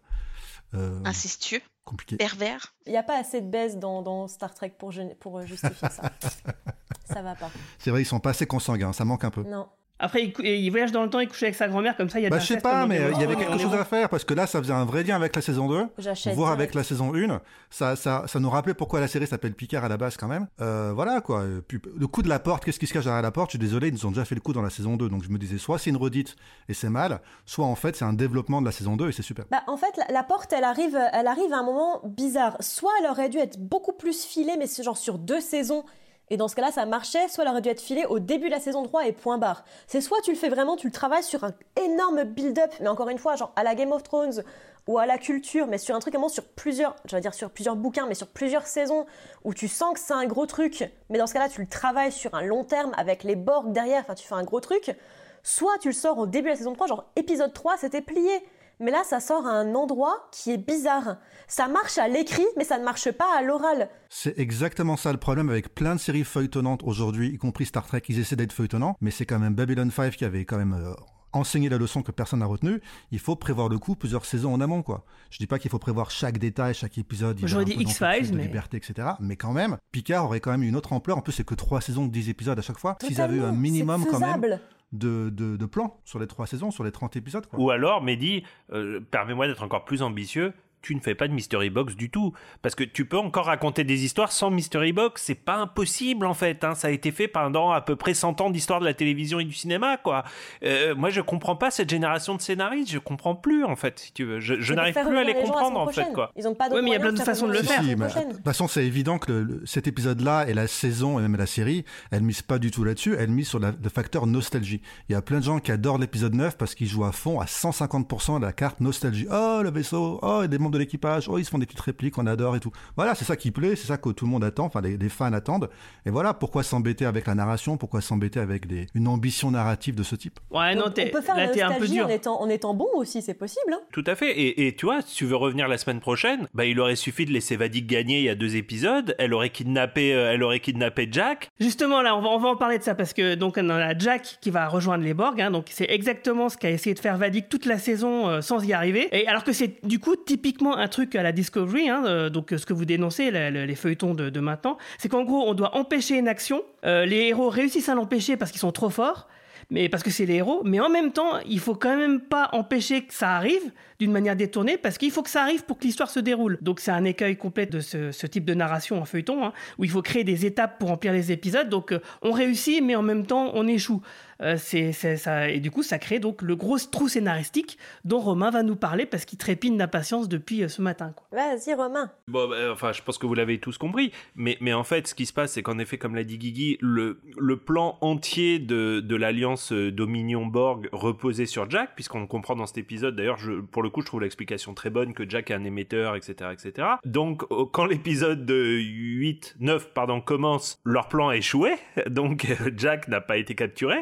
euh, Incestueux, compliqué. pervers. Il n'y a pas assez de baisse dans, dans Star Trek pour, pour euh, justifier ça. [LAUGHS] ça va pas. C'est vrai ils sont pas assez consanguins, ça manque un peu. Non. Après, il, voyage dans le temps, il couche avec sa grand-mère, comme ça, il y a Bah, je sais pas, mais euh, il y of avait quelque chose à faire parce que là, ça faisait un vrai lien avec la saison 2, J'achète voire direct. avec la saison 1. Ça, ça, ça nous rappelait pourquoi la série s'appelle Picard à la base quand même. Euh, voilà quoi. Puis, le coup de la porte, qu'est-ce qui se cache derrière la porte? Je suis désolé, ils nous ont déjà fait le coup dans la saison 2, donc je me disais soit c'est une redite et c'est mal, soit en fait c'est un développement de la saison 2 et c'est super. Bah, en fait, la, la porte, elle arrive, elle arrive à un moment bizarre. Soit elle aurait dû être beaucoup plus filée, mais c'est genre sur deux saisons. Et dans ce cas-là, ça marchait. Soit elle aurait dû être filée au début de la saison 3 et point barre. C'est soit tu le fais vraiment, tu le travailles sur un énorme build-up, mais encore une fois, genre à la Game of Thrones ou à la culture, mais sur un truc vraiment sur plusieurs, je vais dire sur plusieurs bouquins, mais sur plusieurs saisons, où tu sens que c'est un gros truc. Mais dans ce cas-là, tu le travailles sur un long terme avec les Borg derrière, enfin tu fais un gros truc. Soit tu le sors au début de la saison 3, genre épisode 3, c'était plié. Mais là, ça sort à un endroit qui est bizarre. Ça marche à l'écrit, mais ça ne marche pas à l'oral. C'est exactement ça le problème avec plein de séries feuilletonnantes aujourd'hui, y compris Star Trek. Ils essaient d'être feuilletonnants, mais c'est quand même Babylon 5 qui avait quand même euh, enseigné la leçon que personne n'a retenue. Il faut prévoir le coup plusieurs saisons en amont, quoi. Je dis pas qu'il faut prévoir chaque détail, chaque épisode. J'aurais dit X-Files, mais- liberté, etc. Mais quand même, Picard aurait quand même eu une autre ampleur. En plus, c'est que trois saisons 10 épisodes à chaque fois. S'ils avaient eu un minimum quand même de, de, sur les trois saisons, sur les 30 épisodes, quoi. Ou alors, Mehdi, euh, permets-moi d'être encore plus ambitieux. Tu ne fais pas de mystery box du tout. Parce que tu peux encore raconter des histoires sans mystery box. C'est pas impossible, en fait. hein. Ça a été fait pendant à peu près 100 ans d'histoire de la télévision et du cinéma, quoi. Euh, moi, je comprends pas cette génération de scénaristes. Je comprends plus, en fait, si tu veux. Je, n'arrive plus à les comprendre, en fait, quoi. Ils ont pas Ouais, mais il y a plein de façons de le faire. Si, mais de toute façon, c'est évident que le- le- cet épisode-là et la saison et même la série, elle mise pas du tout là-dessus. Elle mise sur la- le facteur nostalgie. Il y a plein de gens qui adorent l'épisode 9 parce qu'ils jouent à fond à 150% à la carte nostalgie. Oh, le vaisseau. Oh, il y a des membres de l'équipage. Oh, ils se font des petites répliques, on adore et tout. Voilà, c'est ça qui plaît, c'est ça que tout le monde attend, enfin, les, les fans attendent. Et voilà, pourquoi s'embêter avec la narration, pourquoi s'embêter avec des, une ambition narrative de ce type? Ouais, non, on, t'es, on peut faire là, la t'es un peu dur. en étant, en étant bon aussi, c'est possible. Hein. Tout à fait. Et, et tu vois, si tu veux revenir la semaine prochaine, bah, il aurait suffi de laisser Vadik gagner il y a deux épisodes. Elle aurait kidnappé, euh, elle aurait kidnappé Jack. Justement, là, on va, on va en parler de ça parce que donc on a Jack qui va rejoindre les Borg. hein, donc c'est exactement ce qu'a essayé de faire Vadik toute la saison euh, sans y arriver. Et alors que c'est du coup typiquement un truc à la Discovery. hein, euh, donc euh, ce que vous dénoncez, les feuilletons de, maintenant, c'est qu'en gros on doit empêcher une action. Euh, les héros réussissent à l'empêcher parce qu'ils sont trop forts. Mais parce que c'est les héros, mais en même temps, il faut quand même pas empêcher que ça arrive d'une manière détournée, parce qu'il faut que ça arrive pour que l'histoire se déroule. Donc c'est un écueil complet de ce, type de narration en feuilleton, hein, où il faut créer des étapes pour remplir les épisodes. Donc on réussit, mais en même temps on échoue. Euh, c'est, c'est- ça, et du coup, ça crée donc le gros trou scénaristique dont Romain va nous parler parce qu'il trépine d'impatience depuis euh, ce matin. Quoi. Vas-y, Romain. Bon, bah, enfin, je pense que vous l'avez tous compris, mais, mais en fait, ce qui se passe, c'est qu'en effet, comme l'a dit Guigui, le, le plan entier de, de l'alliance euh, Dominion-Borg reposait sur Jack, puisqu'on comprend dans cet épisode, d'ailleurs, je, pour le coup, je trouve l'explication très bonne, que Jack est un émetteur, etc., etc. Donc, euh, quand l'épisode de 8, 9, pardon, commence, leur plan a échoué, [LAUGHS] donc euh, Jack n'a pas été capturé,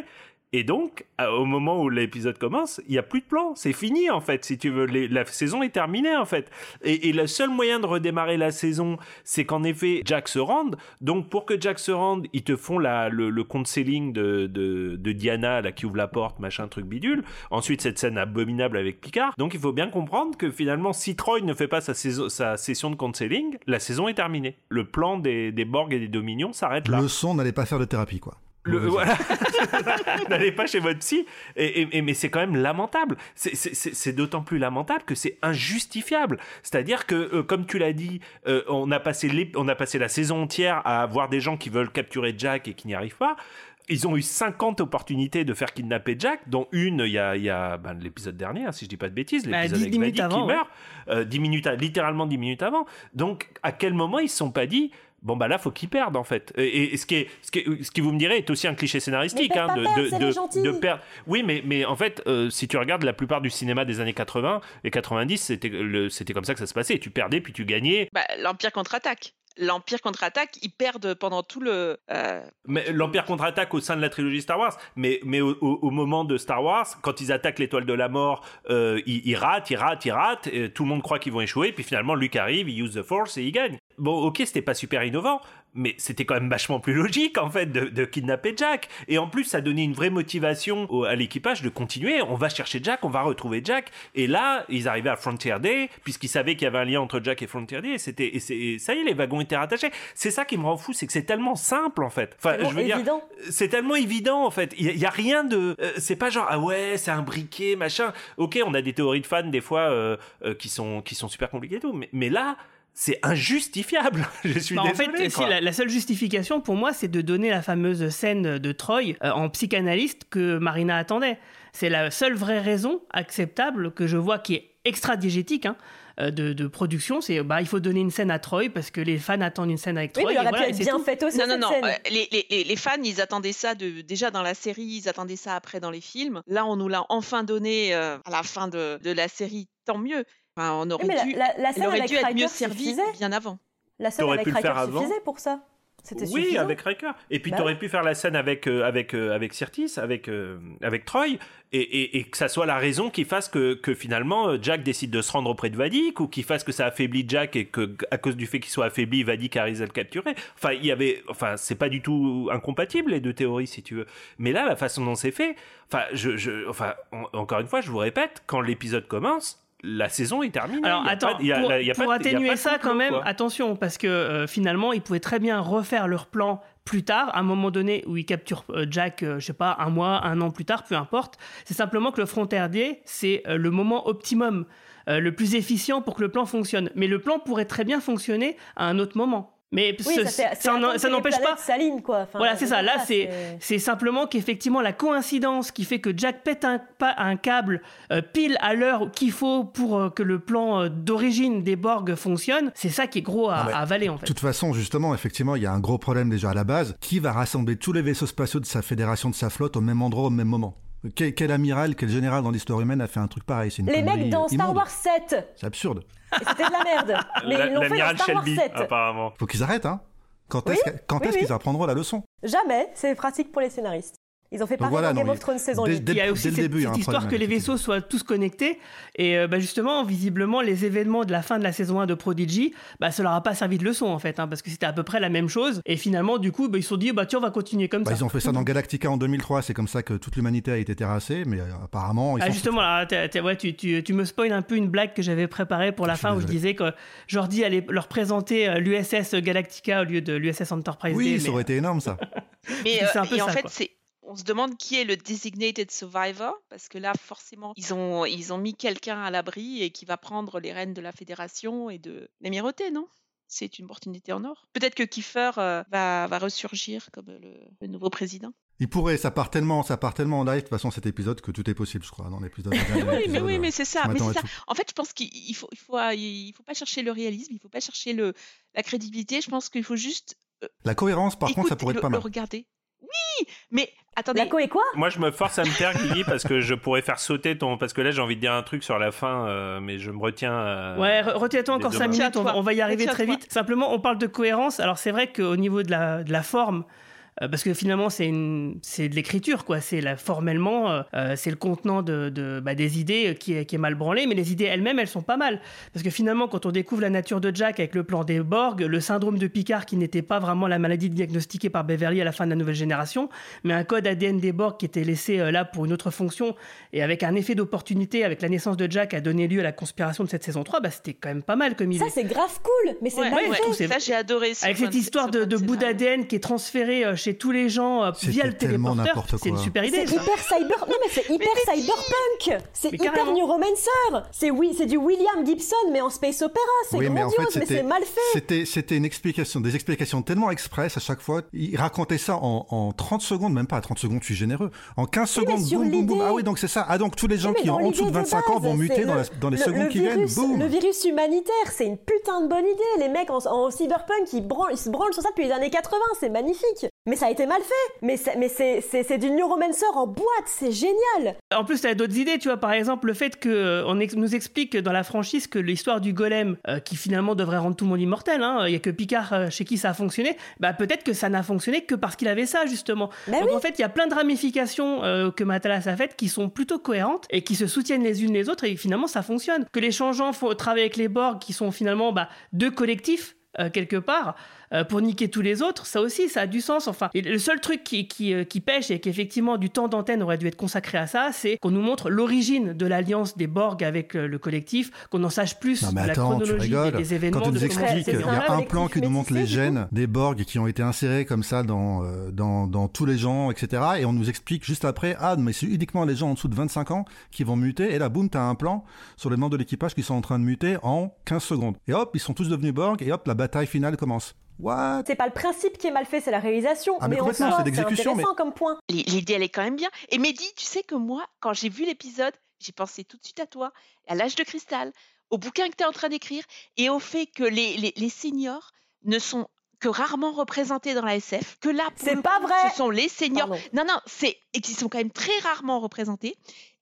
et donc, au moment où l'épisode commence, il y a plus de plan. C'est fini, en fait, si tu veux. La saison est terminée, en fait. Et, le seul moyen de redémarrer la saison, c'est qu'en effet, Jack se rende. Donc, pour que Jack se rende, ils te font le, le counseling de, Diana, là, qui ouvre la porte, machin, truc bidule. Ensuite, cette scène abominable avec Picard. Donc, il faut bien comprendre que finalement, si Troy ne fait pas sa, session de counseling, la saison est terminée. Le plan des, Borg et des Dominions s'arrête là. Le son n'allait pas faire de thérapie, quoi. Le, voilà. [LAUGHS] N'allez pas chez votre psy. Et, et- et- mais c'est quand même lamentable. C'est- d'autant plus lamentable que c'est injustifiable. C'est-à-dire que, euh, comme tu l'as dit, euh, on, a passé on a passé la saison entière à voir des gens qui veulent capturer Jack et qui n'y arrivent pas. Ils ont eu 50 opportunités de faire kidnapper Jack, dont une, il y a, il y a ben, l'épisode dernier, hein, si je dis pas de bêtises, Bah, l'épisode 10 avec minutes Vadik avant, qui ouais. meurt, euh, 10 minutes, à- littéralement 10 minutes avant. Donc, à quel moment ils se sont pas dit, bon bah là, faut qu'ils perdent en fait. Et, et ce, qui est, ce, qui est- ce qui vous me direz est aussi un cliché scénaristique. Hein, pas de, perdre, de, c'est de- perdre. Oui, mais, mais en fait, euh, si tu regardes la plupart du cinéma des années 80 et 90, c'était le- c'était comme ça que ça se passait. Tu perdais, puis tu gagnais. Bah, L'Empire contre-attaque. L'Empire contre-attaque, ils perdent pendant tout le. euh, Mais l'Empire contre-attaque au sein de la trilogie Star Wars, mais, mais au, au- au moment de Star Wars, quand ils attaquent l'étoile de la mort, euh, ils, ils ratent, ils ratent, ils ratent, et tout le monde croit qu'ils vont échouer, puis finalement Luke arrive, il use the Force et il gagne. Bon, ok, c'était pas super innovant, mais c'était quand même vachement plus logique en fait de, de kidnapper Jack. Et en plus, ça donnait une vraie motivation au- à l'équipage de continuer. On va chercher Jack, on va retrouver Jack. Et là, ils arrivaient à Frontier Day, puisqu'ils savaient qu'il y avait un lien entre Jack et Frontier Day. Et c'était, et et ça y est, les wagons étaient rattachés. C'est ça qui me rend fou, c'est que c'est tellement simple en fait. Enfin, Tellement je veux dire, évident. c'est tellement évident en fait. Il y, a- il y a rien de. euh, c'est pas genre ah ouais, c'est un briquet machin. Ok, on a des théories de fans des fois euh, euh, qui sont qui sont super compliquées et tout, mais, mais là. C'est injustifiable. [LAUGHS] Je suis Bah, en désolé. fait, si, la, la seule justification pour moi, c'est de donner la fameuse scène de Troy euh, en psychanalyste que Marina attendait. C'est la seule vraie raison acceptable que je vois qui est extra-diégétique hein, euh, de, de production. C'est bah, il faut donner une scène à Troy parce que les fans attendent une scène avec Oui, Troy. mais elle et aurait voilà, pu être bien faite aussi, Non, non, cette non. scène. euh, les, les- les- les fans, ils attendaient ça de, déjà dans la série, ils attendaient ça après dans les films. Là, on nous l'a enfin donné euh, à la fin de, de la série, tant mieux. Enfin, on aurait mais la- dû, la- la elle scène aurait avec dû être mieux Riker servi suffisait. bien avant. La scène avec pu le Riker faire avant. suffisait pour ça. C'était Oui, suffisant. avec Riker. Et puis Bah t'aurais ouais. pu faire la scène avec euh, avec euh, avec Sirtis, avec euh, avec Troy, et, et, et que ça soit la raison qui fasse que, que finalement euh, Jack décide de se rendre auprès de Vadik, ou qui fasse que ça affaiblit Jack et que à cause du fait qu'il soit affaibli, Vadik arrive à le capturer. Enfin, il y avait, enfin, c'est pas du tout incompatible les deux théories si tu veux. Mais là, la façon dont c'est fait, enfin, je, je, enfin, en- encore une fois, je vous répète, quand l'épisode commence. La saison est terminée. Alors Il y a attends, pas- il y a- pour, il y a pour pas de- il y a atténuer pas ça quand même, quoi. attention, parce que euh, finalement, ils pouvaient très bien refaire leur plan plus tard, à un moment donné où ils capturent euh, Jack, euh, je sais pas, un mois, un an plus tard, peu importe. C'est simplement que le Frontier Day, c'est euh, le moment optimum, le plus efficient pour que le plan fonctionne. Mais le plan pourrait très bien fonctionner à un autre moment. Mais Oui, ça, n'empêche pas. quoi. Enfin, Voilà, c'est ça. Là, c'est c'est simplement qu'effectivement la coïncidence qui fait que Jack pète un, pas un câble euh, pile à l'heure qu'il faut pour euh, que le plan euh, d'origine des Borg fonctionne, c'est ça qui est gros à, à avaler en De fait. toute façon, justement, effectivement, il y a un gros problème déjà à la base. Qui va rassembler tous les vaisseaux spatiaux de sa fédération, de sa flotte au même endroit, au même moment? Quel, quel amiral, quel général dans l'histoire humaine a fait un truc pareil? C'est une Les mecs dans Star immonde. Wars 7 C'est absurde. C'était de la merde. [LAUGHS] Mais La- ils l'ont fait dans Star Wars Shelby, 7. apparemment. Faut qu'ils arrêtent, hein Quand Oui, est-ce oui, oui. qu'ils apprendront la leçon? Jamais, c'est pratique pour les scénaristes. Ils ont fait pareil voilà, dans Game non, of Thrones saison dès- 8. dès- Il y a aussi cette, début, cette un histoire que les vaisseaux soient tous connectés. Et euh, bah, justement, visiblement, les événements de la fin de la saison 1 de Prodigy, bah, ça leur a pas servi de leçon en fait, hein, parce que c'était à peu près la même chose. Et finalement, du coup, bah, ils se sont dit, bah tiens, on va continuer comme Bah, ça. ils ont fait ça dans Galactica en 2003, c'est comme ça que toute l'humanité a été terrassée, mais euh, apparemment, ils Ah, justement, là, ouais, tu, tu, tu me spoil un peu une blague que j'avais préparée pour la fin où je disais que Jordi allait leur présenter euh, l'USS Galactica au lieu de l'USS Enterprise Oui, D, ça mais- aurait été énorme ça. [LAUGHS] Mais C'est euh, un peu et en ça, fait, c'est on se demande qui est le designated survivor parce que là forcément ils ont ils ont mis quelqu'un à l'abri et qui va prendre les rênes de la fédération et de l'émirauté, non? C'est une opportunité en or. Peut-être que Kiefer euh, va, va ressurgir comme le, le nouveau président. Il pourrait, ça part tellement, ça part tellement en live de toute façon cet épisode que tout est possible, je crois, dans l'épisode. [LAUGHS] oui, mais oui, mais c'est ça. Mais ça. En fait, je pense qu'il faut, il faut, il faut pas chercher le réalisme, il faut pas chercher le, la crédibilité. Je pense qu'il faut juste La cohérence, par contre, ça pourrait être pas mal. le regarder. Oui, mais attendez. La co et quoi? Moi, je me force à me taire, Guigui, parce que je pourrais faire sauter ton. Parce que là, j'ai envie de dire un truc sur la fin, euh, mais je me retiens. euh, Ouais, re- retiens-toi encore deux 5 mains. minutes, on va, on va y arriver très vite. Simplement, on parle de cohérence. Alors, c'est vrai qu'au niveau de la, de la forme, euh, parce que finalement, c'est une- c'est de l'écriture, quoi. C'est la, formellement, euh, euh, c'est le contenant de, de- bah, des idées euh, qui est, qui est mal branlé, mais les idées elles-mêmes, elles sont pas mal. Parce que finalement, quand on découvre la nature de Jack avec le plan des Borg, le syndrome de Picard qui n'était pas vraiment la maladie diagnostiquée par Beverly à la fin de la nouvelle génération, mais un code ADN des Borg qui était laissé euh, là pour une autre fonction et avec un effet d'opportunité avec la naissance de Jack a donné lieu à la conspiration de cette saison 3, bah, c'était quand même pas mal comme idée. Ça, c'est grave cool, mais c'est Ouais, mal ouais, ça j'ai adoré. ce Avec cette histoire de, de bout d'ADN qui est transféré euh, chez tous les gens euh, via le téléporteur, c'est une super idée. C'est hyper cyber. Non mais c'est hyper mais cyberpunk. C'est Mais hyper carrément. neuromancer. C'est oui, c'est du William Gibson mais en space opéra. C'est Oui, mais en grandiose, fait, mais c'était, c'est mal fait. c'était, c'était une explication, des explications tellement express à chaque fois. Il racontait ça en, en 30 secondes, même pas à 30 secondes, je suis généreux. En 15 Oui, mais secondes, boum, boum, boum. Ah oui, donc c'est ça. Ah, donc tous les gens Oui, mais qui ont en dessous de l'idée 25 ans base, vont muter dans, la- le- dans les le- secondes le qui virus, viennent. Boum. Le virus humanitaire, c'est une putain de bonne idée. Les mecs en, en cyberpunk, ils, branlent- ils se branlent sur ça depuis les années 80, c'est magnifique. Mais ça a été mal fait. Mais c'est, mais c'est, du neuromancer en boîte, c'est génial. En plus, tu as d'autres idées, tu vois, par exemple, le fait que euh, ex- nous explique dans la franchise que l'histoire du golem, euh, qui finalement devrait rendre tout le monde immortel, hein, il y a que Picard euh, chez qui ça a fonctionné, bah peut-être que ça n'a fonctionné que parce qu'il avait ça, justement. Bah Donc oui. en fait, il y a plein de ramifications que Matalas a faites qui sont plutôt cohérentes et qui se soutiennent les unes les autres et finalement ça fonctionne. Que les changeants font travailler avec les Borg qui sont finalement bah, deux collectifs. quelque part euh, pour niquer tous les autres ça aussi ça a du sens enfin et le seul truc qui, qui, euh, qui pêche et qu'effectivement du temps d'antenne aurait dû être consacré à ça c'est qu'on nous montre l'origine de l'alliance des Borg avec euh, le collectif qu'on en sache plus Non mais de la attends, tu chronologie des, événements Quand tu de nous expliques, c'est il mis y a un plan qui nous montre les gènes des Borg qui ont été insérés comme ça dans, dans, dans tous les gens, etc. Et on nous explique juste après, ah, mais c'est uniquement les gens en dessous de 25 ans qui vont muter. Et là, boum, t'as un plan sur les membres de l'équipage qui sont en train de muter en 15 secondes. Et hop, ils sont tous devenus Borg, et hop, la bataille finale commence. What? C'est pas le principe qui est mal fait, c'est la réalisation. Ah, mais en complètement, c'est l'exécution, intéressant comme point. L'idée, elle est quand même bien. Et Mehdi, tu sais que moi, quand j'ai vu l'épisode, j'ai pensé tout de suite à toi, à l'âge de cristal, au bouquin que tu es en train d'écrire et au fait que les, les, les seniors ne sont que rarement représentés dans la SF, que là, pour C'est le pas coup, vrai ce sont les seniors. Pardon. Non, non, c'est et qui sont quand même très rarement représentés.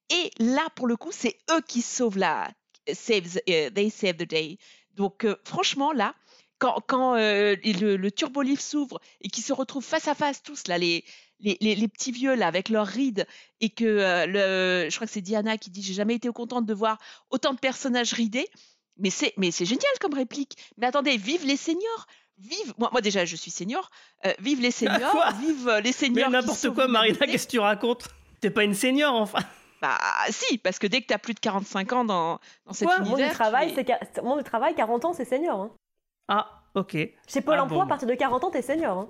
Et là, pour le coup, c'est eux qui sauvent la save the- euh, they save the day. Donc, euh, franchement, là, quand, quand euh, le, le turbolif s'ouvre et qu'ils se retrouvent face à face tous là, les, les, les, les petits vieux là avec leurs rides et que euh, le, je crois que c'est Diana qui dit j'ai jamais été contente de voir autant de personnages ridés. Mais c'est mais c'est génial comme réplique. Mais attendez, vive les seniors. Vive moi, moi déjà je suis senior. Euh, vive les [LAUGHS] seniors. Quoi vive euh, les mais seniors. qui n'importe quoi Marina qu'est-ce que tu racontes? T'es pas une senior enfin Bah si, parce que dès que tu as plus de 45 ans dans, dans cet Quoi Monde univers. du travail, tu es- c'est quar- monde du travail, 40 ans, c'est senior. hein. Ah ok Chez Pôle Ah, emploi, bon, à partir de 40 ans, t'es senior. hein.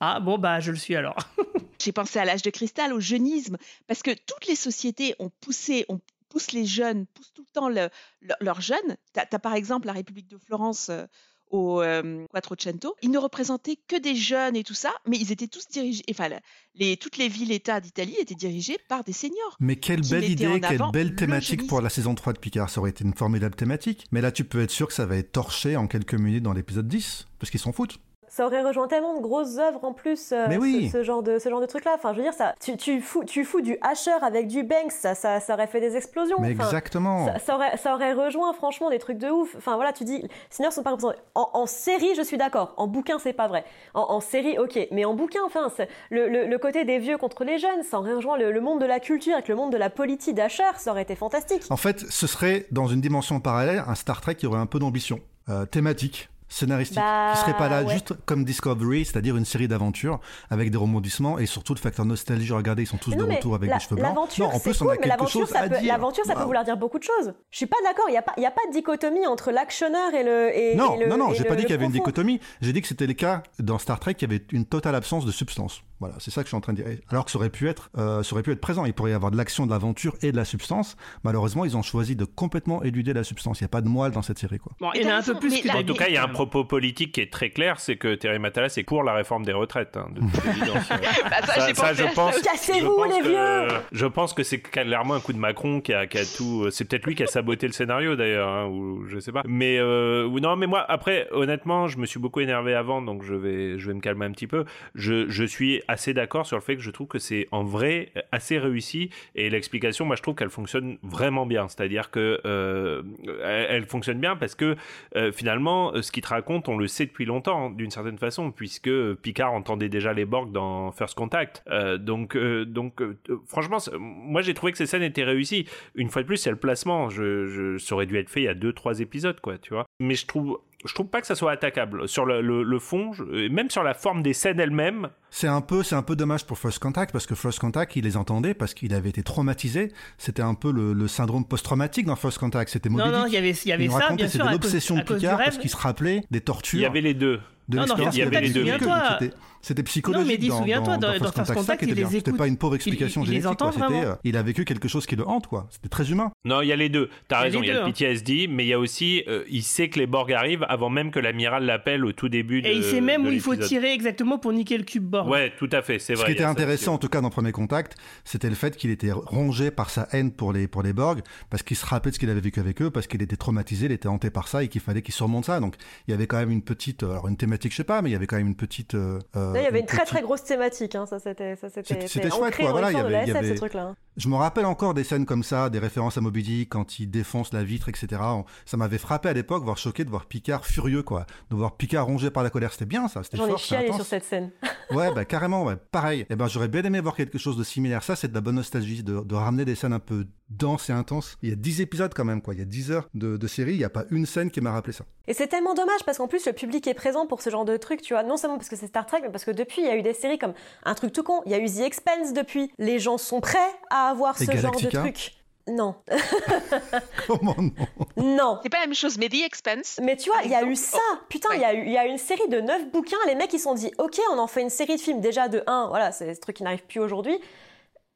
ah bon bah je le suis alors [LAUGHS] J'ai pensé à l'âge de cristal, au jeunisme, parce que toutes les sociétés ont poussé, on pousse les jeunes, pousse tout le temps le- le- leurs jeunes. Tu as, par exemple la République de Florence euh, au euh, Quattrocento. Ils ne représentaient que des jeunes et tout ça, mais ils étaient tous dirigés, enfin, les, toutes les villes-États d'Italie étaient dirigées par des seniors. Mais quelle belle idée, quelle belle le thématique pour la saison 3 de Picard. Ça aurait été une formidable thématique. Mais là, tu peux être sûr que ça va être torché en quelques minutes dans l'épisode 10. Parce qu'ils s'en foutent. Ça aurait rejoint tellement de grosses œuvres en plus, euh, Mais ce- oui. ce, genre de, ce genre de truc-là. Enfin, je veux dire, ça, tu, tu, fous, tu fous du Asher avec du Banks, ça, ça, ça aurait fait des explosions. Mais Enfin, exactement. Ça, ça aurait, ça aurait rejoint franchement des trucs de ouf. Enfin voilà, tu dis, Sinners sont pas représentés. En, en série, je suis d'accord. En bouquin, c'est pas vrai. En, en série, ok. Mais en bouquin, enfin, le, le, le côté des vieux contre les jeunes, ça aurait rejoint le, le monde de la culture avec le monde de la politique d'Asher, ça aurait été fantastique. En fait, ce serait dans une dimension parallèle un Star Trek qui aurait un peu d'ambition euh, thématique. Scénaristique, Bah, qui serait pas là ouais. juste comme Discovery, c'est-à-dire une série d'aventures avec des rebondissements et surtout le facteur nostalgie. Regardez, ils sont tous de non, retour avec des cheveux blancs. L'aventure, Non, en plus, cool, on a mais l'aventure, ça peut, l'aventure, ça peut vouloir dire beaucoup de choses. Je suis pas d'accord. Il y a pas, il y a pas de dichotomie entre l'actionneur et le. Et, Non, et le- non, non, et j'ai pas dit qu'il y avait une dichotomie. J'ai dit que c'était le cas dans Star Trek, il y avait une totale absence de substance. Voilà, c'est ça que je suis en train de dire. Alors que ça aurait pu être, euh, ça aurait pu être présent. Il pourrait y avoir de l'action, de l'aventure et de la substance. Malheureusement, ils ont choisi de complètement éluder la substance. Il n'y a pas de moelle dans cette série, quoi. Bon, il y en a un peu plus que En tout cas, il y a un propos politique qui est très clair, c'est que Terry Matalas est pour la réforme des retraites. hein, de toute [LAUGHS] évidence. Bah, ça, pensé je ça pense. Cassez-vous, je pense les que- vieux Je pense que c'est clairement un coup de Macron qui a, qui a tout. C'est peut-être lui qui a saboté le scénario d'ailleurs, hein, ou je sais pas. Mais euh, ou non, mais moi après, honnêtement, je me suis beaucoup énervé avant, donc je vais, je vais me calmer un petit peu. Je, je suis assez d'accord sur le fait que je trouve que c'est en vrai assez réussi et l'explication, moi je trouve qu'elle fonctionne vraiment bien. C'est-à-dire que euh, elle, fonctionne bien parce que euh, finalement, ce qu'il te raconte, on le sait depuis longtemps d'une certaine façon, puisque Picard entendait déjà les Borg dans First Contact. Euh, donc, euh, donc, euh, franchement, moi j'ai trouvé que ces scènes étaient réussies. Une fois de plus, c'est le placement. Je, je, ça aurait dû être fait il y a deux, trois épisodes, quoi, tu vois. Mais je trouve, je trouve pas que ça soit attaquable sur le, le, le fond, je- même sur la forme des scènes elles-mêmes. C'est un peu, c'est un peu dommage pour First Contact parce que First Contact, il les entendait parce qu'il avait été traumatisé. C'était un peu le, le syndrome post-traumatique dans First Contact. C'était Non, non, il y avait- il y avait ça, racontait, bien sûr, C'était l'obsession de Picard parce qu'il se rappelait des tortures. Il y avait les deux. de Non, non, First qu'il avait vécue. souviens-toi. C'était- psychologique. Non, mais dis, dans- souviens-toi, dans, dans- First dans First Contact. Qui il les écoute. pas une pauvre Il- explication il les génétique. quoi. euh, Il a vécu quelque chose qui le hante, quoi. C'était très humain. Non, il y a les deux. T'as Il y a raison, il y a le hein. PTSD, mais il y a aussi, euh, il sait que les Borg arrivent avant même que l'amiral l'appelle au tout début de Et il sait même où il faut tirer exactement pour niquer le cube Borg. Ouais, tout à fait, c'est Ce vrai. qui il y était intéressant, en tout cas dans Premier Contact, c'était le fait qu'il était rongé par sa haine pour les, pour les Borg, parce qu'il se rappelait de ce qu'il avait vécu avec eux, parce qu'il était traumatisé, il était hanté par ça, et qu'il fallait qu'il surmonte ça. Donc, il y avait quand même une petite, euh, alors une thématique, je sais pas, mais il y avait quand même une petite. euh, Là, il y avait une très très grosse thématique, hein, ça c'était c'était- chouette, quoi. Voilà, il y avait- il y trucs-là. hein. Je me rappelle encore des scènes comme ça, des références à Moby Dick quand il défonce la vitre, etc. Ça m'avait frappé à l'époque, voire choqué de voir Picard furieux, quoi. De voir Picard rongé par la colère. C'était bien, ça. C'était J'en ai fort, c'était chialé intense. sur cette scène. [LAUGHS] Ouais, bah carrément, ouais, pareil. Et ben j'aurais bien aimé voir quelque chose de similaire. Ça, c'est de la bonne nostalgie, de, de ramener des scènes un peu denses et intenses. Il y a 10 épisodes quand même, quoi. Il y a 10 heures de, de série, il n'y a pas une scène qui m'a rappelé ça. Et c'est tellement dommage parce qu'en plus le public est présent pour ce genre de truc, tu vois. Non seulement parce que c'est Star Trek, mais parce que depuis il y a eu des séries comme un truc tout con. Il y a eu The Expanse depuis. Les gens sont prêts à avoir Et ce genre de truc. Non. [LAUGHS] Comment non? Non. C'est pas la même chose, mais The Expanse. Mais tu vois, il y a eu ça. Putain, il y, a eu, il y a eu une série de 9 bouquins. Les mecs, ils se sont dit, OK, on en fait une série de films. Déjà, de 1, voilà, c'est ce truc qui n'arrive plus aujourd'hui.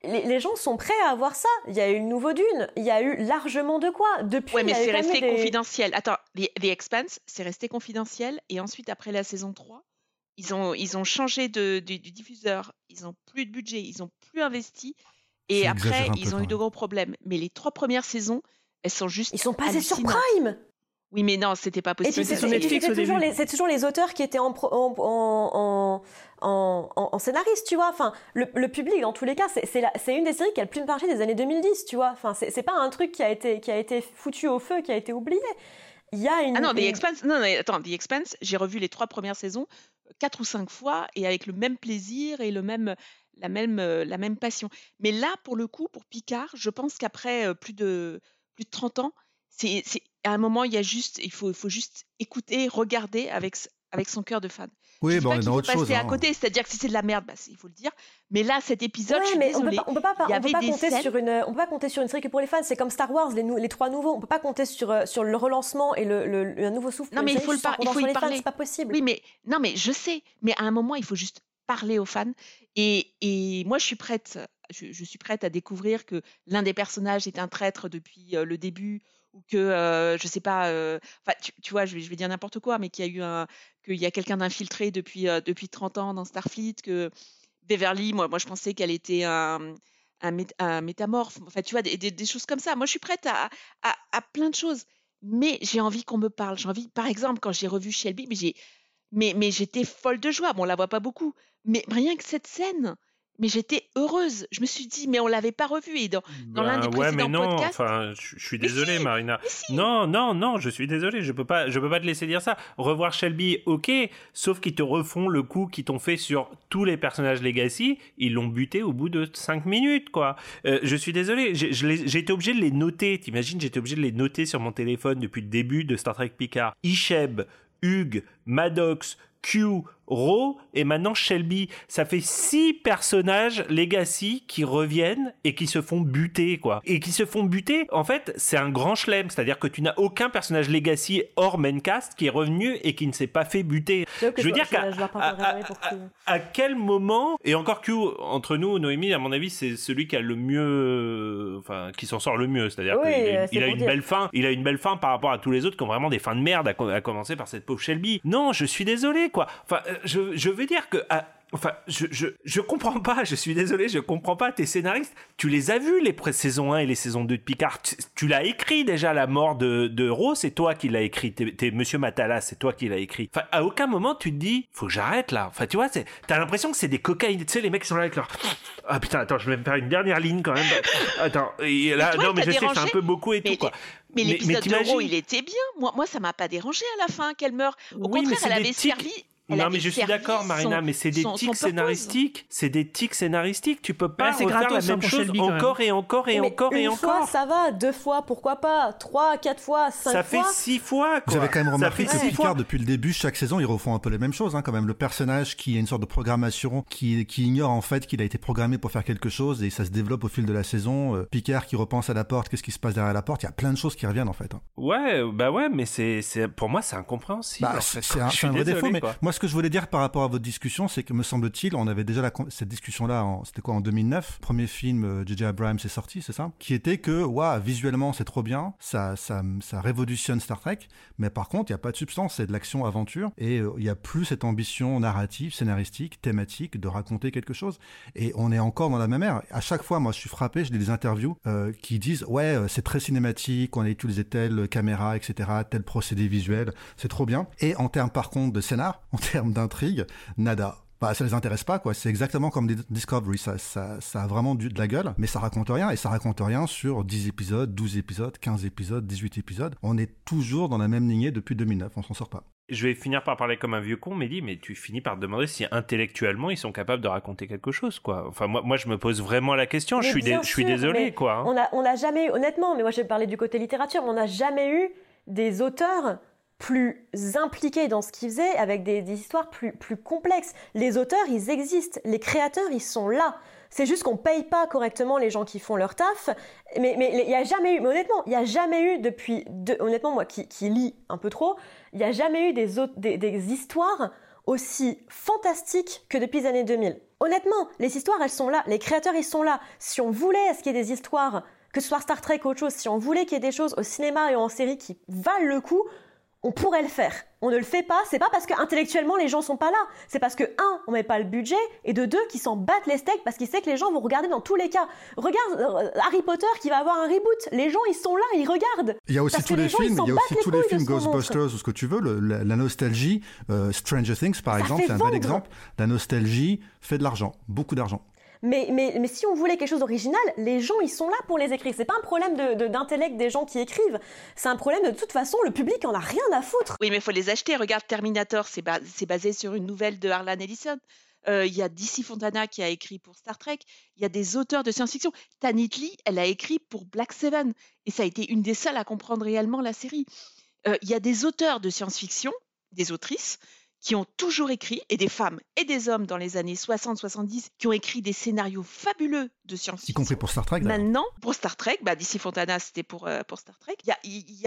Les, les gens sont prêts à avoir ça. Il y a eu une nouveau Dune. Il y a eu largement de quoi. Depuis, Ouais, mais c'est resté des- confidentiel. Attends, The, The Expanse, c'est resté confidentiel. Et ensuite, après la saison 3, ils ont, ils ont changé de, du, du diffuseur. Ils ont plus de budget. Ils ont plus investi. Et après, ils ont eu de gros problèmes. Mais les trois premières saisons, elles sont juste. Ils sont passés sur. Prime. Oui, mais non, c'était pas possible. c'est toujours, les- c'est toujours les auteurs qui étaient en, pro- en, en, en, en- en scénariste, tu vois. Enfin, le, le public, dans tous les cas, c'est- c'est la- c'est une des séries qui a le plus marché des années 2010, tu vois. Enfin, c'est c'est pas un truc qui a, été, qui a été foutu au feu, qui a été oublié. Il y a une. Ah non, The Expanse, non, non, attends, The Expanse, j'ai revu les trois premières saisons quatre ou cinq fois et avec le même plaisir et le même, la, même, euh, la même passion. Mais là, pour le coup, pour Picard, je pense qu'après euh, plus, de, plus de 30 ans, c'est, à un moment, il, y a juste, il, faut, faut juste écouter, regarder avec, avec son cœur de fan. Oui, je dis bah, pas on est dans autre chose. à hein. côté, c'est-à-dire que si c'est de la merde, bah, il faut le dire. Mais là, cet épisode, Ouais, je suis mais on peut désolée. pas, on peut pas, il y on peut avait pas des compter scènes- sur une, on peut pas compter sur une série que pour les fans. C'est comme Star Wars, les, trois nouveaux. On peut pas compter sur, euh, sur le relancement et le, le- le- un nouveau souffle. Non, mais il faut le par- il faut y parler. c'est pas possible. Oui, mais non, mais je sais. Mais à un moment, il faut juste parler aux fans. Et, et moi, je suis prête. Je, je suis prête à découvrir que l'un des personnages est un traître depuis euh, le début, ou que euh, je sais pas. Enfin, tu, vois, je vais, je vais dire n'importe quoi, mais qu'il y a eu un, y a quelqu'un d'infiltré depuis depuis 30 ans dans Starfleet, que Beverly, moi, moi, je pensais qu'elle était un un, mét- un métamorphe, enfin tu vois, des, des- des choses comme ça. Moi, je suis prête à, à, à plein de choses, mais j'ai envie qu'on me parle. J'ai envie, par exemple, quand j'ai revu Shelby, mais j'ai, mais, mais j'étais folle de joie. Bon, on la voit pas beaucoup, mais rien que cette scène, mais j'étais heureuse. Je me suis dit, mais on l'avait pas revue. Et dans, dans l'un des Bah, ouais, mais non, podcasts, enfin, je je suis désolé, si, Marina. si. Non, non, non, je suis désolé, je peux pas, je peux pas te laisser dire ça. Revoir Shelby, ok, sauf qu'ils te refont le coup qu'ils t'ont fait sur tous les personnages Legacy, ils l'ont buté au bout de 5 minutes, quoi. Euh, je suis désolé, j'ai été obligé de les noter, t'imagines, j'étais obligé de les noter sur mon téléphone depuis le début de Star Trek Picard. Isheb, Hugh, Maddox, Q, Ro et maintenant Shelby. Ça fait six personnages Legacy qui reviennent et qui se font buter, quoi. Et qui se font buter, en fait, c'est un grand chelem. C'est-à-dire que tu n'as aucun personnage Legacy hors maincast qui est revenu et qui ne s'est pas fait buter. Je veux dire qu'à parle à- quel moment et encore Q entre nous Noémie à mon avis c'est celui qui a le mieux enfin qui s'en sort le mieux c'est-à-dire Oui, qu'il euh, il a une dire. belle fin il a une belle fin par rapport à tous les autres qui ont vraiment des fins de merde à, à commencer par cette pauvre Shelby non je suis désolé quoi enfin euh, je, je veux dire que à- Enfin, je, je, je comprends pas, je suis désolé, je comprends pas. Tes scénaristes, tu les as vus les saisons 1 et les saisons 2 de Picard. Tu, tu l'as écrit déjà, la mort de, de Rose, c'est toi qui l'as écrit. T'es, t'es Monsieur Matala, c'est toi qui l'as écrit. Enfin, à aucun moment tu te dis, faut que j'arrête là. Enfin, tu vois, c'est, t'as l'impression que c'est des cocaïnes. Tu sais, les mecs qui sont là avec leur. Ah putain, attends, je vais me faire une dernière ligne quand même. Attends, et là, toi, non, mais je sais, c'est un dérangé peu beaucoup et tout, quoi. Mais l'épisode de Ro, il était bien. Moi, moi ça m'a pas dérangé à la fin qu'elle meure. Au Oui, contraire, elle avait servi. Elle non, mais je suis d'accord, Marina, son- mais c'est des son- tics scénaristiques. C'est des tics scénaristiques. Tu peux pas c'est refaire la gratos, hein, même pour chose Shelby, encore et encore et Mais encore et une encore. fois, ça va, deux fois, pourquoi pas, trois, quatre fois, cinq Ça fois? fait six fois, quoi. Avez quand même Ça remarqué que Picard, fois. depuis le début, chaque saison, ils refont un peu les mêmes choses, hein, quand même. Le personnage qui a une sorte de programmation, qui, qui ignore en fait qu'il a été programmé pour faire quelque chose et ça se développe au fil de la saison. Euh, Picard qui repense à la porte, qu'est-ce qui se passe derrière la porte? Il y a plein de choses qui reviennent en fait. hein. Ouais, bah ouais, mais c'est, c'est, pour moi, c'est incompréhensible. Bah, en c'est fait. c'est un, un vrai désolé, défaut, mais moi ce que je voulais dire par rapport à votre discussion, c'est que me semble-t-il, on avait déjà cette discussion-là, c'était quoi en 2009, premier film euh, J.J. Abrams est sorti, c'est ça? Qui était que, waouh, visuellement c'est trop bien, ça, ça, ça révolutionne Star Trek, mais par contre il n'y a pas de substance, c'est de l'action-aventure, et euh, il n'y a plus cette ambition narrative, scénaristique, thématique de raconter quelque chose. Et on est encore dans la même ère. À chaque fois, moi je suis frappé, je lis des interviews euh, qui disent, ouais, euh, c'est très cinématique, on a utilisé telle caméra, etc., tel procédé visuel, c'est trop bien. Et en termes par contre de scénar, termes d'intrigue, nada. Bah, ça les intéresse pas, quoi. C'est exactement comme Di- Discovery. Ça, ça, ça a vraiment du, de la gueule, mais ça raconte rien. Et ça raconte rien sur 10 épisodes, 12 épisodes, 15 épisodes, 18 épisodes. On est toujours dans la même lignée depuis 2009. On s'en sort pas. Je vais finir par parler comme un vieux con, mais dit, mais tu finis par te demander si intellectuellement ils sont capables de raconter quelque chose, quoi. Enfin, moi, moi je me pose vraiment la question. Je suis, dé- bien je suis sûr, désolé, quoi. hein. On a, on a jamais eu, honnêtement, mais moi je vais parler du côté littérature, mais on n'a jamais eu des auteurs plus impliqués dans ce qu'ils faisaient, avec des, histoires plus, plus complexes. Les auteurs, ils existent. Les créateurs, ils sont là. C'est juste qu'on paye pas correctement les gens qui font leur taf. Mais mais il y a jamais eu, mais honnêtement, il y a jamais eu depuis, de- honnêtement moi qui, qui lis un peu trop, il y a jamais eu des, des, histoires aussi fantastiques que depuis les années 2000. Honnêtement, les histoires, elles sont là. Les créateurs, ils sont là. Si on voulait ce qu'il y ait des histoires, que ce soit Star Trek ou autre chose, si on voulait qu'il y ait des choses au cinéma et en série qui valent le coup, on pourrait le faire. On ne le fait pas, c'est pas parce que intellectuellement les gens sont pas là, c'est parce que un, on met pas le budget et de deux, qui s'en battent les steaks parce qu'ils savent que les gens vont regarder dans tous les cas. Regarde euh, Harry Potter qui va avoir un reboot, les gens ils sont là, ils regardent. Il y a aussi tous les films, il y a aussi tous les films. Ghostbusters ou ce que tu veux, le- la, la nostalgie, euh, Stranger Things par Ça exemple, c'est un bel exemple. La nostalgie fait de l'argent, beaucoup d'argent. Mais, mais, mais si on voulait quelque chose d'original, les gens, ils sont là pour les écrire. C'est pas un problème de- de- d'intellect des gens qui écrivent. C'est un problème de toute façon, le public en a rien à foutre. Oui, mais il faut les acheter. Regarde Terminator, c'est ba- c'est basé sur une nouvelle de Harlan Ellison. Euh, Il y a DC Fontana qui a écrit pour Star Trek. Il y a des auteurs de science-fiction. Tanit Lee, elle a écrit pour Black Seven. Et ça a été une des seules à comprendre réellement la série. Euh, Il y a des auteurs de science-fiction, des autrices, qui ont toujours écrit, et des femmes et des hommes dans les années 60-70, qui ont écrit des scénarios fabuleux de Y science-fiction. compris pour Star Trek. Maintenant, pour Star Trek, bah, DC Fontana, c'était pour, euh, pour Star Trek. Il y a,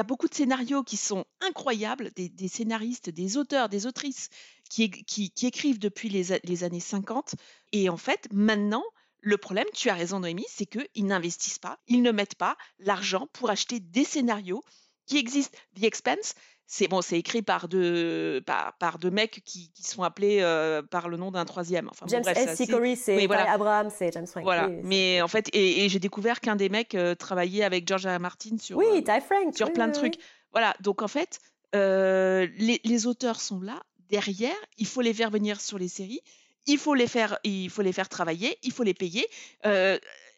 y beaucoup de scénarios qui sont incroyables, des, des scénaristes, des auteurs, des autrices qui, é- qui, qui écrivent depuis les, les années 50. Et en fait, maintenant, le problème, tu as raison Noémie, c'est qu'ils n'investissent pas, ils ne mettent pas l'argent pour acheter des scénarios qui existent. The Expense, c'est bon, c'est écrit par deux, par, par deux mecs qui, qui sont appelés euh, par le nom d'un troisième. Enfin, bon, James bref, S. Sickory, c'est Oui, voilà. Abrams, c'est James Frank. Voilà, Oui, oui, mais en fait, et, et j'ai découvert qu'un des mecs euh, travaillait avec George R. Martin sur, Oui, euh, Ty Frank. sur oui, plein de trucs. Voilà, donc en fait, euh, les, les auteurs sont là, derrière, il faut les faire venir sur les séries, il faut les faire, il faut les faire travailler, il faut les payer.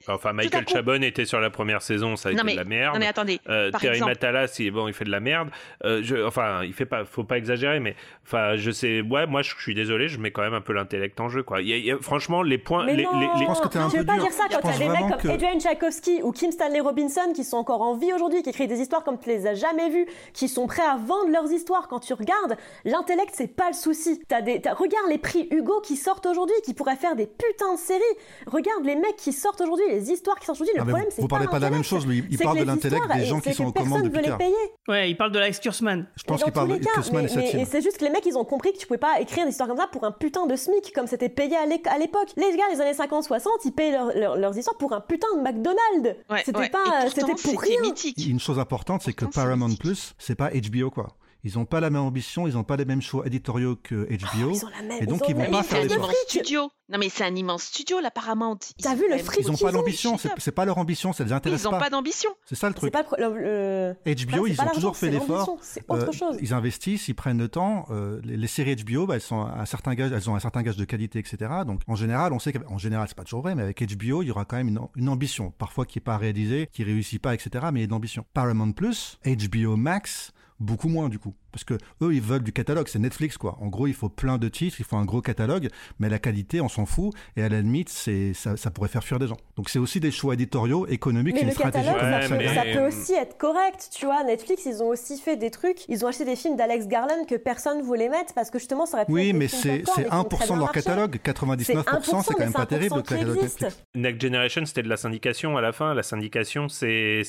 Enfin, Michael coup- Chabon était sur la première saison, ça a Non, été mais- de la merde. non, mais attendez, Euh, Terry exemple- Matalas, il, bon, il fait de la merde. Euh, je, enfin, il fait pas, faut pas exagérer, mais enfin, je sais, ouais, moi, je, je suis désolé, je mets quand même un peu l'intellect en jeu, quoi. Il y a- il y a- franchement, les points, Mais les, non, les- les- tu veux pas dire ça Je quand pense t'as des mecs comme que- Adrian Tchaikovsky ou Kim Stanley Robinson qui sont encore en vie aujourd'hui, qui écrivent des histoires comme tu les as jamais vues, qui sont prêts à vendre leurs histoires. Quand tu regardes, l'intellect c'est pas le souci. T'as des, t'as- regarde les prix Hugo qui sortent aujourd'hui, qui pourraient faire des putains de séries. Regarde les mecs qui sortent aujourd'hui, les histoires qui sortent aujourd'hui. Le Ah, problème c'est vous parlez pas de la même chose, lui. Il parle de les l'intellect des et gens qui sont aux commandes personne de veut les Picard. payer. Ouais, il parle de Alex Kurzman. Je pense qu'il parle les de mais- et c'est juste que les mecs, ils ont compris que tu pouvais pas écrire des histoires comme ça pour un putain de SMIC, comme c'était payé à l'é- à l'époque. Les gars des années 50-60, ils payaient leur- leur- leurs histoires pour un putain de McDonald's. Ouais, c'était ouais. pas, c'était pour rien. mythique. Une chose importante, c'est que Paramount Plus, c'est pas HBO quoi. Ils ont pas la même ambition, ils ont pas les mêmes choix éditoriaux que HBO. Ah, ils ont la même- et donc ils ils vont pas même faire immense studio. Non mais c'est un immense studio, la Paramount. Ils T'as vu le fric Ils ont qu'ils pas l'ambition, c'est c'est pas leur ambition, ça les intéresse Ils ont pas d'ambition. C'est ça le C'est truc. pas le le- HBO, Là, c'est ils pas ont toujours fait l'effort. l'ambition, C'est autre Euh, chose. Ils investissent, ils prennent le temps. euh, les, les séries HBO, bah, elles sont à un certain gage, elles ont un certain gage de qualité, etc. Donc en général, on sait qu'en général, c'est pas toujours vrai, mais avec HBO, il y aura quand même une, une ambition, parfois qui est pas réalisée, qui réussit pas, etc. Mais il y a une ambition. Paramount Plus, HBO Max, beaucoup moins du coup. Parce que eux, ils veulent du catalogue, c'est Netflix quoi. En gros, il faut plein de titres, il faut un gros catalogue, mais la qualité, on s'en fout. Et à la limite, c'est ça, ça pourrait faire fuir des gens. Donc c'est aussi des choix éditoriaux, économiques, Mais c'est une le stratégie catalogue, ça, peut, ça mais- peut aussi être correct, tu vois. Netflix, ils ont aussi fait des trucs. Ils ont acheté des films d'Alex Garland que personne voulait mettre parce que justement, ça aurait pu Oui, être des mais c'est popcorn, c'est mais qui ont très 1% de leur marché. catalogue. 99%, c'est quand même pas terrible le catalogue. Netflix. Next Generation, c'était de la syndication à la fin. La syndication, c'est.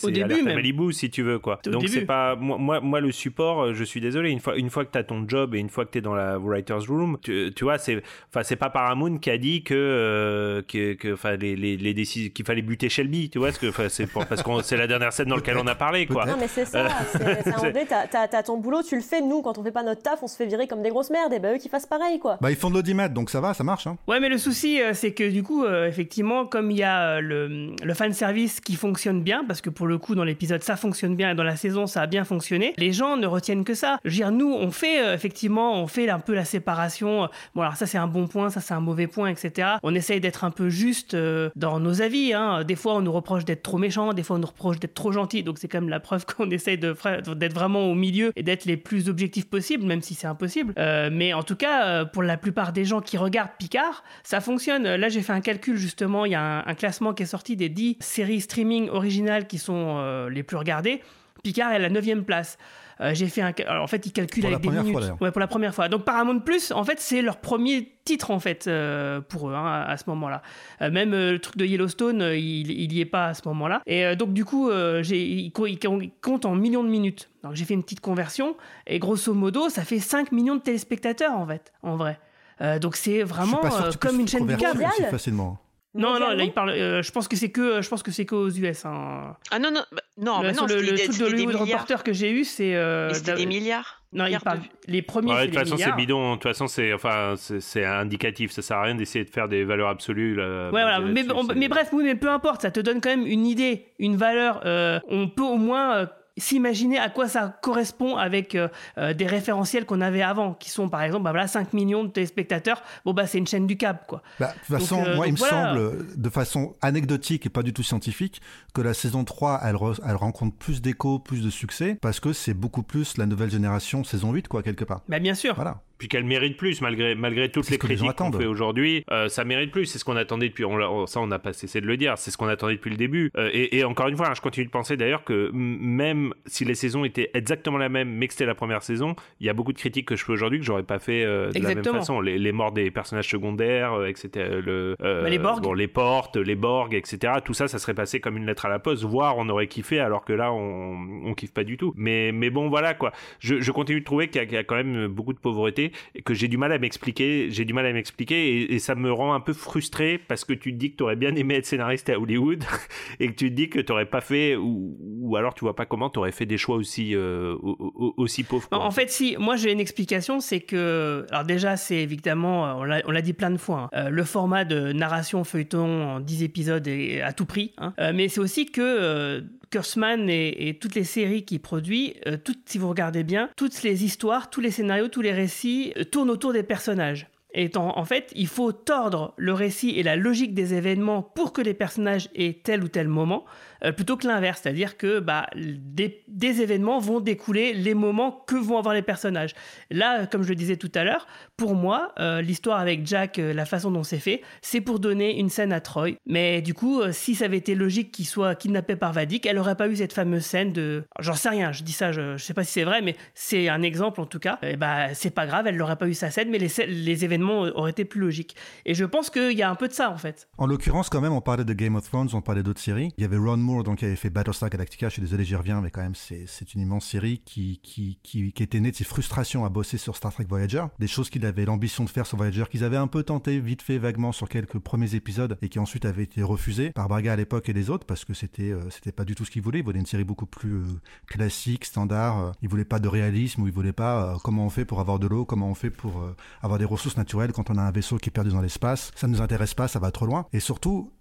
Malibu, si tu veux, quoi. Au Donc c'est pas moi, moi, moi, le support. euh, Je suis désolé. Une fois, une fois que t'as ton job et une fois que t'es dans la writers room, tu, tu vois, c'est, enfin, c'est pas Paramount qui a dit que, euh, que, que, enfin, les, les, les décisions, qu'il fallait buter Shelby, tu vois, parce que, enfin, c'est parce que c'est la dernière scène dans laquelle on a parlé, quoi. Non, mais c'est ça. [LAUGHS] T'as- ton boulot, tu le fais. Nous, quand on fait pas notre taf, on se fait virer comme des grosses merdes. Et bah, eux qui fassent pareil, quoi. Bah, ils font de l'audimat, donc ça va, ça marche. Hein. Ouais, mais le souci, euh, c'est que du coup, euh, effectivement, comme il y a euh, le, le fan service qui fonctionne bien, parce que pour le coup, dans l'épisode, ça fonctionne bien, et dans la saison, ça a bien fonctionné, les gens ne retiennent que ça. Je veux dire, nous, on fait, euh, effectivement, on fait un peu la séparation. Bon, alors ça, c'est un bon point, ça, c'est un mauvais point, etc. On essaye d'être un peu juste euh, dans nos avis. Hein. Des fois, on nous reproche d'être trop méchant, des fois, on nous reproche d'être trop gentil. Donc, c'est quand même la preuve [LAUGHS] qu'on essaye d'être vraiment au milieu et d'être les plus objectifs possibles, même si c'est impossible. Euh, mais en tout cas, pour la plupart des gens qui regardent Picard, ça fonctionne. Là, j'ai fait un calcul justement. Il y a un, classement qui est sorti des 10 séries streaming originales qui sont les plus regardées. Picard est à la 9 place. Euh, j'ai fait un. Alors, en fait, ils calculent Pour la avec des fois, minutes. d'ailleurs. ouais, pour la première fois. Donc, Paramount Plus, en fait, c'est leur premier titre, en fait, euh, pour eux, hein, à, ce moment-là. Euh, même le truc de Yellowstone, il, il y est pas à ce moment-là. Et donc, du coup, euh, j'ai, il, co- il co- il compte en millions de minutes. Donc, j'ai fait une petite conversion. Et grosso modo, ça fait 5 millions de téléspectateurs, en fait, en vrai. Donc, c'est vraiment comme une chaîne convertir câble. facilement. Non, non, là, il parle. euh, je pense que c'est que, je pense que c'est qu'aux US. Hein. Ah non, non, bah, non, le, mais non, le, le truc de Hollywood. Reporter que j'ai eu, c'est. euh, c'était des milliards. Non, il parle. de- Les premiers, Ouais, de toute façon, c'est bidon. De toute façon, c'est enfin, c'est indicatif. Ça sert à rien d'essayer de faire des valeurs absolues. Là, Ouais, voilà. Mais, on- mais bref, oui, mais peu importe, ça te donne quand même une idée, une valeur. euh, on peut au moins euh, s'imaginer à quoi ça correspond avec euh, euh, des référentiels qu'on avait avant, qui sont par exemple, bah voilà, 5 millions de téléspectateurs. Bon, bah, c'est une chaîne du câble, quoi. Bah, de toute façon, Donc, euh, moi, il me semble, de façon anecdotique et pas du tout scientifique, que la saison 3, elle, re- elle rencontre plus d'écho, plus de succès, parce que c'est beaucoup plus la nouvelle génération, saison 8, quoi, quelque part. Bah, bien sûr. Voilà. Puis qu'elle mérite plus, malgré, malgré toutes les critiques qu'on attendent. fait aujourd'hui. euh, ça mérite plus. C'est ce qu'on attendait depuis. On, ça, on n'a pas cessé de le dire. C'est ce qu'on attendait depuis le début. Euh, et, et encore une fois, hein, je continue de penser d'ailleurs que même si les saisons étaient exactement la même, mais que c'était la première saison, il y a beaucoup de critiques que je fais aujourd'hui que j'aurais pas fait euh, de la même Exactement. façon. Les, les morts des personnages secondaires, euh, etc. Le, euh, Bah, les Borg. bon, les portes, les Borg, etc. Tout ça, ça serait passé comme une lettre à la poste. Voire on aurait kiffé, alors que là, on, on kiffe pas du tout. Mais, mais bon, voilà quoi. Je, je continue de trouver qu'il y, a- qu'il y a quand même beaucoup de pauvreté que j'ai du mal à m'expliquer. J'ai du mal à m'expliquer et, ça me rend un peu frustré parce que tu te dis que tu aurais bien aimé être scénariste à Hollywood [LAUGHS] et que tu te dis que tu pas fait ou, ou alors tu vois pas comment tu aurais fait des choix aussi euh, au- au- aussi pauvres. En, quoi. en fait, si, moi j'ai une explication, c'est que, alors déjà, c'est évidemment, on l'a- dit plein de fois, hein, euh, le format de narration feuilleton en 10 épisodes est à tout prix, hein. Euh, mais c'est aussi que Kurtzman et, toutes les séries qu'il produit, euh, toutes, si vous regardez bien, toutes les histoires, tous les scénarios, tous les récits euh, tournent autour des personnages. Et en fait, il faut tordre le récit et la logique des événements pour que les personnages aient tel ou tel moment, euh, plutôt que l'inverse, c'est-à-dire que bah, des, événements vont découler les moments que vont avoir les personnages. Là, comme je le disais tout à l'heure, pour moi, euh, l'histoire avec Jack, euh, la façon dont c'est fait, c'est pour donner une scène à Troy. Mais du coup, si ça avait été logique qu'il soit kidnappé par Vadik, elle aurait pas eu cette fameuse scène de. J'en sais rien, je dis ça, je, je sais pas si c'est vrai, mais c'est un exemple en tout cas. Et bah, c'est pas grave, elle n'aurait pas eu sa scène, mais les, les événements auraient été plus logiques. Et je pense qu'il y a un peu de ça en fait. En l'occurrence, quand même, on parlait de Game of Thrones, on parlait d'autres séries. Il y avait Ron Donc, qui avait fait Battlestar Galactica. Je suis désolé, j'y reviens, mais quand même, c'est une immense série qui, était née de ses frustrations à bosser sur Star Trek Voyager. Des choses qu'il avait l'ambition de faire sur Voyager, qu'ils avaient un peu tenté, vite fait, vaguement, sur quelques premiers épisodes, et qui ensuite avaient été refusés par Braga à l'époque et les autres, parce que c'était euh, c'était pas du tout ce qu'ils voulaient. Ils voulaient une série beaucoup plus euh, classique, standard. Euh, Ils voulaient pas de réalisme, ou ils voulaient pas comment on fait pour avoir de l'eau, comment on fait pour avoir des ressources naturelles quand on a un vaisseau qui est perdu dans l'espace. Ça ne nous intéresse pas, ça va trop loin. Et surtout,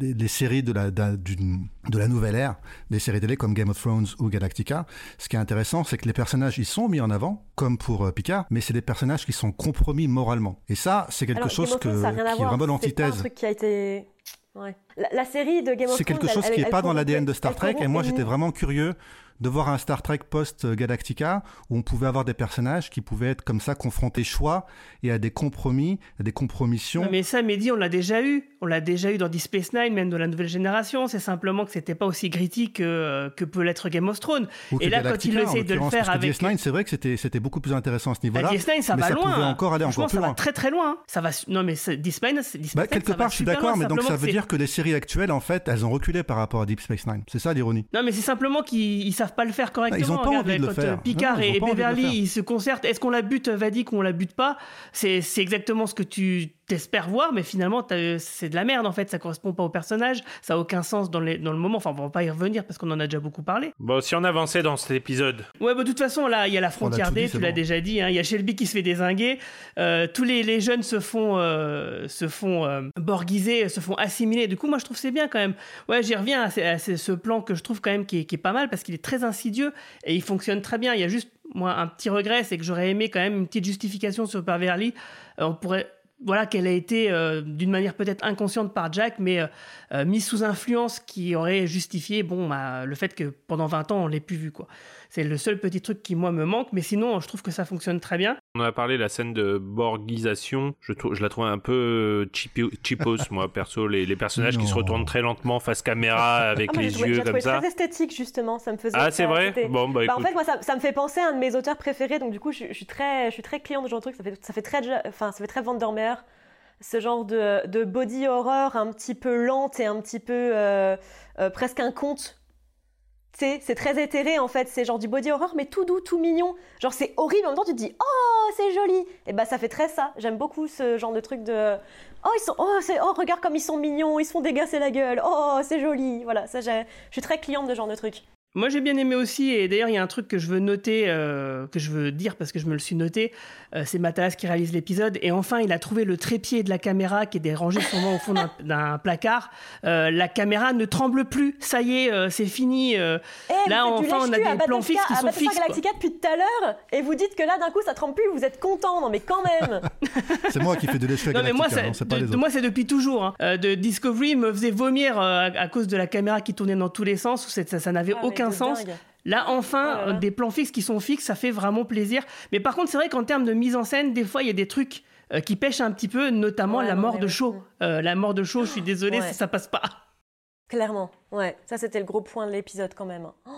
les, les séries de la, d'un- d'une- de la nouvelle ère, des séries télé comme Game of Thrones ou Galactica, ce qui est intéressant, c'est que les personnages, ils sont mis en avant, comme pour euh, Picard, mais c'est des personnages qui sont compromis moralement. Et ça, c'est quelque Alors, chose que, Thrones, qui est vraiment C'est pas un l'antithèse. truc qui a été. Ouais. La, la série de Game of Thrones. C'est quelque chose elle- qui n'est pas dans l'ADN de Star Trek, et moi j'étais vraiment curieux de voir un Star Trek post-Galactica où on pouvait avoir des personnages qui pouvaient être comme ça confrontés choix et à des compromis, à des compromissions. Non, mais ça, Mehdi, on l'a déjà eu. On l'a déjà eu dans Deep Space Nine, même dans la nouvelle génération. C'est simplement que c'était pas aussi gritty que, que peut l'être Game of Thrones. Ou Et là, quand il essaie de le faire avec. DS9, c'est vrai que c'était c'était beaucoup plus intéressant à ce niveau-là. DS9, ça mais va ça loin. pouvait encore aller encore plus ça va très très loin. Ça va. Non, mais c'est- Deep Space, c'est- Deep Bah, Space, quelque ça va part, je suis d'accord, mais donc ça veut dire que les séries actuelles, en fait, elles ont reculé par rapport à Deep Space Nine. C'est ça l'ironie. Non, mais c'est simplement qu'ils ils savent pas le faire correctement. Ils ont pas Regarde, envie de le quand, faire. Picard Non, et le Beverly, ils se concertent. Est-ce qu'on la bute Vadik ou on la bute pas? C'est exactement ce que tu t'espères voir, mais finalement, t'as- c'est de la merde en fait. Ça correspond pas au personnage. Ça a aucun sens dans, les- dans le moment. Enfin, on va pas y revenir parce qu'on en a déjà beaucoup parlé. Bon, si on avançait dans cet épisode, Ouais, bah, de toute façon, là, il y a la frontière D, tu l'as bon. déjà dit. hein. Il y a Shelby qui se fait désinguer. Euh, tous les, les jeunes se font, euh, se font euh, borgiser, se font assimiler. Du coup, moi, je trouve que c'est bien quand même. Ouais, j'y reviens à, ce- à ce ce plan que je trouve quand même qui est, qui est pas mal parce qu'il est très insidieux et il fonctionne très bien. Il y a juste, moi, un petit regret, c'est que j'aurais aimé quand même une petite justification sur Beverly. Euh, on pourrait. Voilà, qu'elle a été euh, d'une manière peut-être inconsciente par Jack, mais euh, euh, mise sous influence qui aurait justifié bon, bah, le fait que pendant 20 ans, on l'ait plus vu. quoi. C'est le seul petit truc qui, moi, me manque, mais sinon, je trouve que ça fonctionne très bien. on a parlé de la scène de borgisation. Je, trou- je la trouvais un peu cheapo- cheapos, moi, perso. Les, les personnages qui se retournent très lentement face caméra [LAUGHS] avec Ah, moi, les yeux comme ça. très esthétique justement, ça me faisait. Ah, c'est vrai Bon, bah, en écoute. fait, moi, ça, ça me fait penser à un de mes auteurs préférés, donc du coup, je, je suis très, je suis très client de ce genre de truc. Ça fait, ça fait très, enfin, ça fait très Vandermeer, ce genre de, body horror un petit peu lente et un petit peu euh, euh, presque un conte. C'est très éthéré en fait, c'est genre du body horror mais tout doux, tout mignon. Genre c'est horrible, en même temps tu te dis oh c'est joli. Et bah ça fait très ça. J'aime beaucoup ce genre de truc de oh ils sont oh oh regarde comme ils sont mignons, ils se font dégasser la gueule. Oh c'est joli. Voilà, ça je suis très cliente de ce genre de truc. Moi, j'ai bien aimé aussi, et d'ailleurs, il y a un truc que je veux noter, euh, que je veux dire parce que je me le suis noté. euh, c'est Matalas qui réalise l'épisode, et enfin, il a trouvé le trépied de la caméra qui est dérangé sûrement au fond [LAUGHS] d'un- placard. Euh, la caméra ne tremble plus, ça y est, euh, c'est fini. euh, Eh, là, enfin, on a des plans Battlestar- fixes qui à sont fixes. quoi. Galactica depuis tout à l'heure et vous dites que là d'un coup ça tremble plus, vous êtes content. Non mais quand même. [LAUGHS] C'est moi qui fais de l'échec Non mais moi, Galactica, ça- non, c'est pas de- les de autres. moi c'est depuis toujours. hein. Euh, de Discovery me faisait vomir euh, à, à cause de la caméra qui tournait dans tous les sens. où Ça, ça n'avait Ah, mais aucun sens. dingue. Là, enfin, Oh euh, des plans fixes qui sont fixes, ça fait vraiment plaisir. Mais par contre, c'est vrai qu'en termes de mise en scène, des fois, il y a des trucs euh, qui pêchent un petit peu, notamment Ouais, la non, mort de. Shaw. Euh, la mort de Shaw, je suis désolée, Ouais. ça, ça passe pas. Clairement, ouais. Ça c'était le gros point de l'épisode quand même. Oh.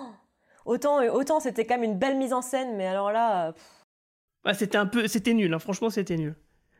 Autant, autant c'était quand même une belle mise en scène, mais alors là, pff, Ouais, c'était un peu, c'était nul. hein. Franchement, c'était nul.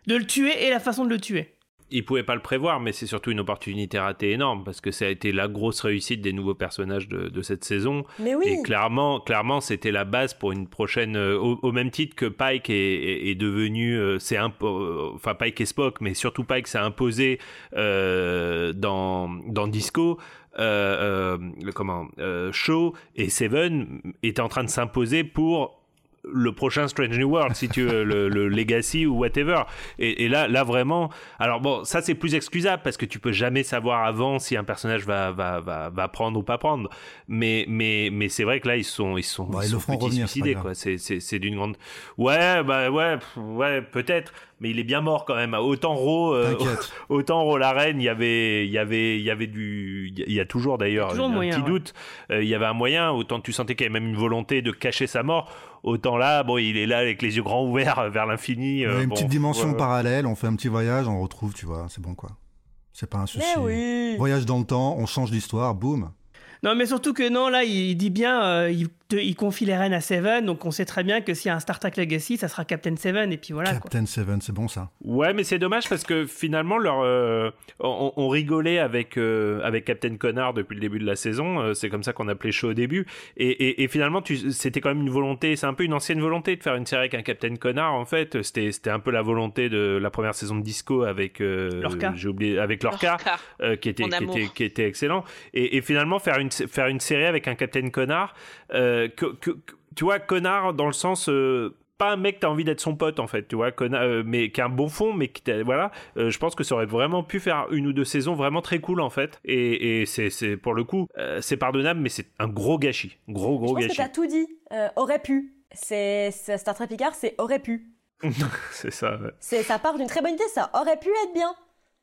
De le tuer et la façon de le tuer. Ils pouvaient pas le prévoir, mais c'est surtout une opportunité ratée énorme parce que ça a été la grosse réussite des nouveaux personnages de, de cette saison. Mais oui. Et clairement, clairement, c'était la base pour une prochaine. euh, au, au même titre que Pike est, est- est devenu, euh, c'est euh, enfin Pike et Spock, mais surtout Pike s'est imposé euh, dans dans Disco. Euh, comment Shaw et Seven étaient en train de s'imposer pour le prochain Strange New World, si tu veux, le, le Legacy ou whatever. Et, et, là, là vraiment, alors bon, ça c'est plus excusable parce que tu peux jamais savoir avant si un personnage va va va, va prendre ou pas prendre. Mais mais mais c'est vrai que là ils sont ils sont, Bah, ils ils sont revenir, suicidés, quoi. C'est c'est c'est d'une grande. Ouais bah ouais pff, ouais peut-être. Mais il est bien mort quand même. Autant Ro, euh, [LAUGHS] autant Ro la reine, il y avait, il y avait, il y avait du, il y a toujours d'ailleurs un moyen, petit ouais. doute. Euh, il y avait un moyen. Autant tu sentais qu'il y avait même une volonté de cacher sa mort. Autant là, bon, il est là avec les yeux grands ouverts [LAUGHS] vers l'infini. Euh, une bon, petite dimension ouais. parallèle, on fait un petit voyage, on retrouve, tu vois, c'est bon quoi. C'est pas un souci. Mais oui. Voyage dans le temps, on change d'histoire, boum. Non, mais surtout que non, là, il, il dit bien, euh, il, te- il confie les rênes à Seven, donc on sait très bien que s'il y a un Star Trek Legacy, ça sera Captain Seven, et puis voilà. quoi. Captain Seven, c'est bon ça. Ouais, mais c'est dommage parce que finalement, leur, euh, on, on rigolait avec euh, avec Captain Connard depuis le début de la saison. euh, c'est comme ça qu'on appelait show au début. Et, et, et finalement, c'était quand même une volonté. C'est un peu une ancienne volonté de faire une série avec un Captain Connard. En fait, c'était c'était un peu la volonté de la première saison de Disco avec euh, Lorca. oublié avec Lorca, Lorca. euh, qui était qui était qui était excellent. Et, et finalement, faire une faire une série avec un Captain Connard, euh, que, tu vois, Connard dans le sens euh, pas un mec t'as envie d'être son pote en fait tu vois conna- euh, mais qui a un bon fond mais qui voilà je pense que ça aurait vraiment pu faire une ou deux saisons vraiment très cool en fait et, et c'est pour le coup c'est pardonnable mais c'est un gros gâchis gros Je gros pense que gâchis t'as tout dit. Aurait pu. C'est c'est- Star Trek Picard, c'est aurait pu. [LAUGHS] c'est ça ouais. C'est ça part d'une très bonne idée. Ça aurait pu être bien.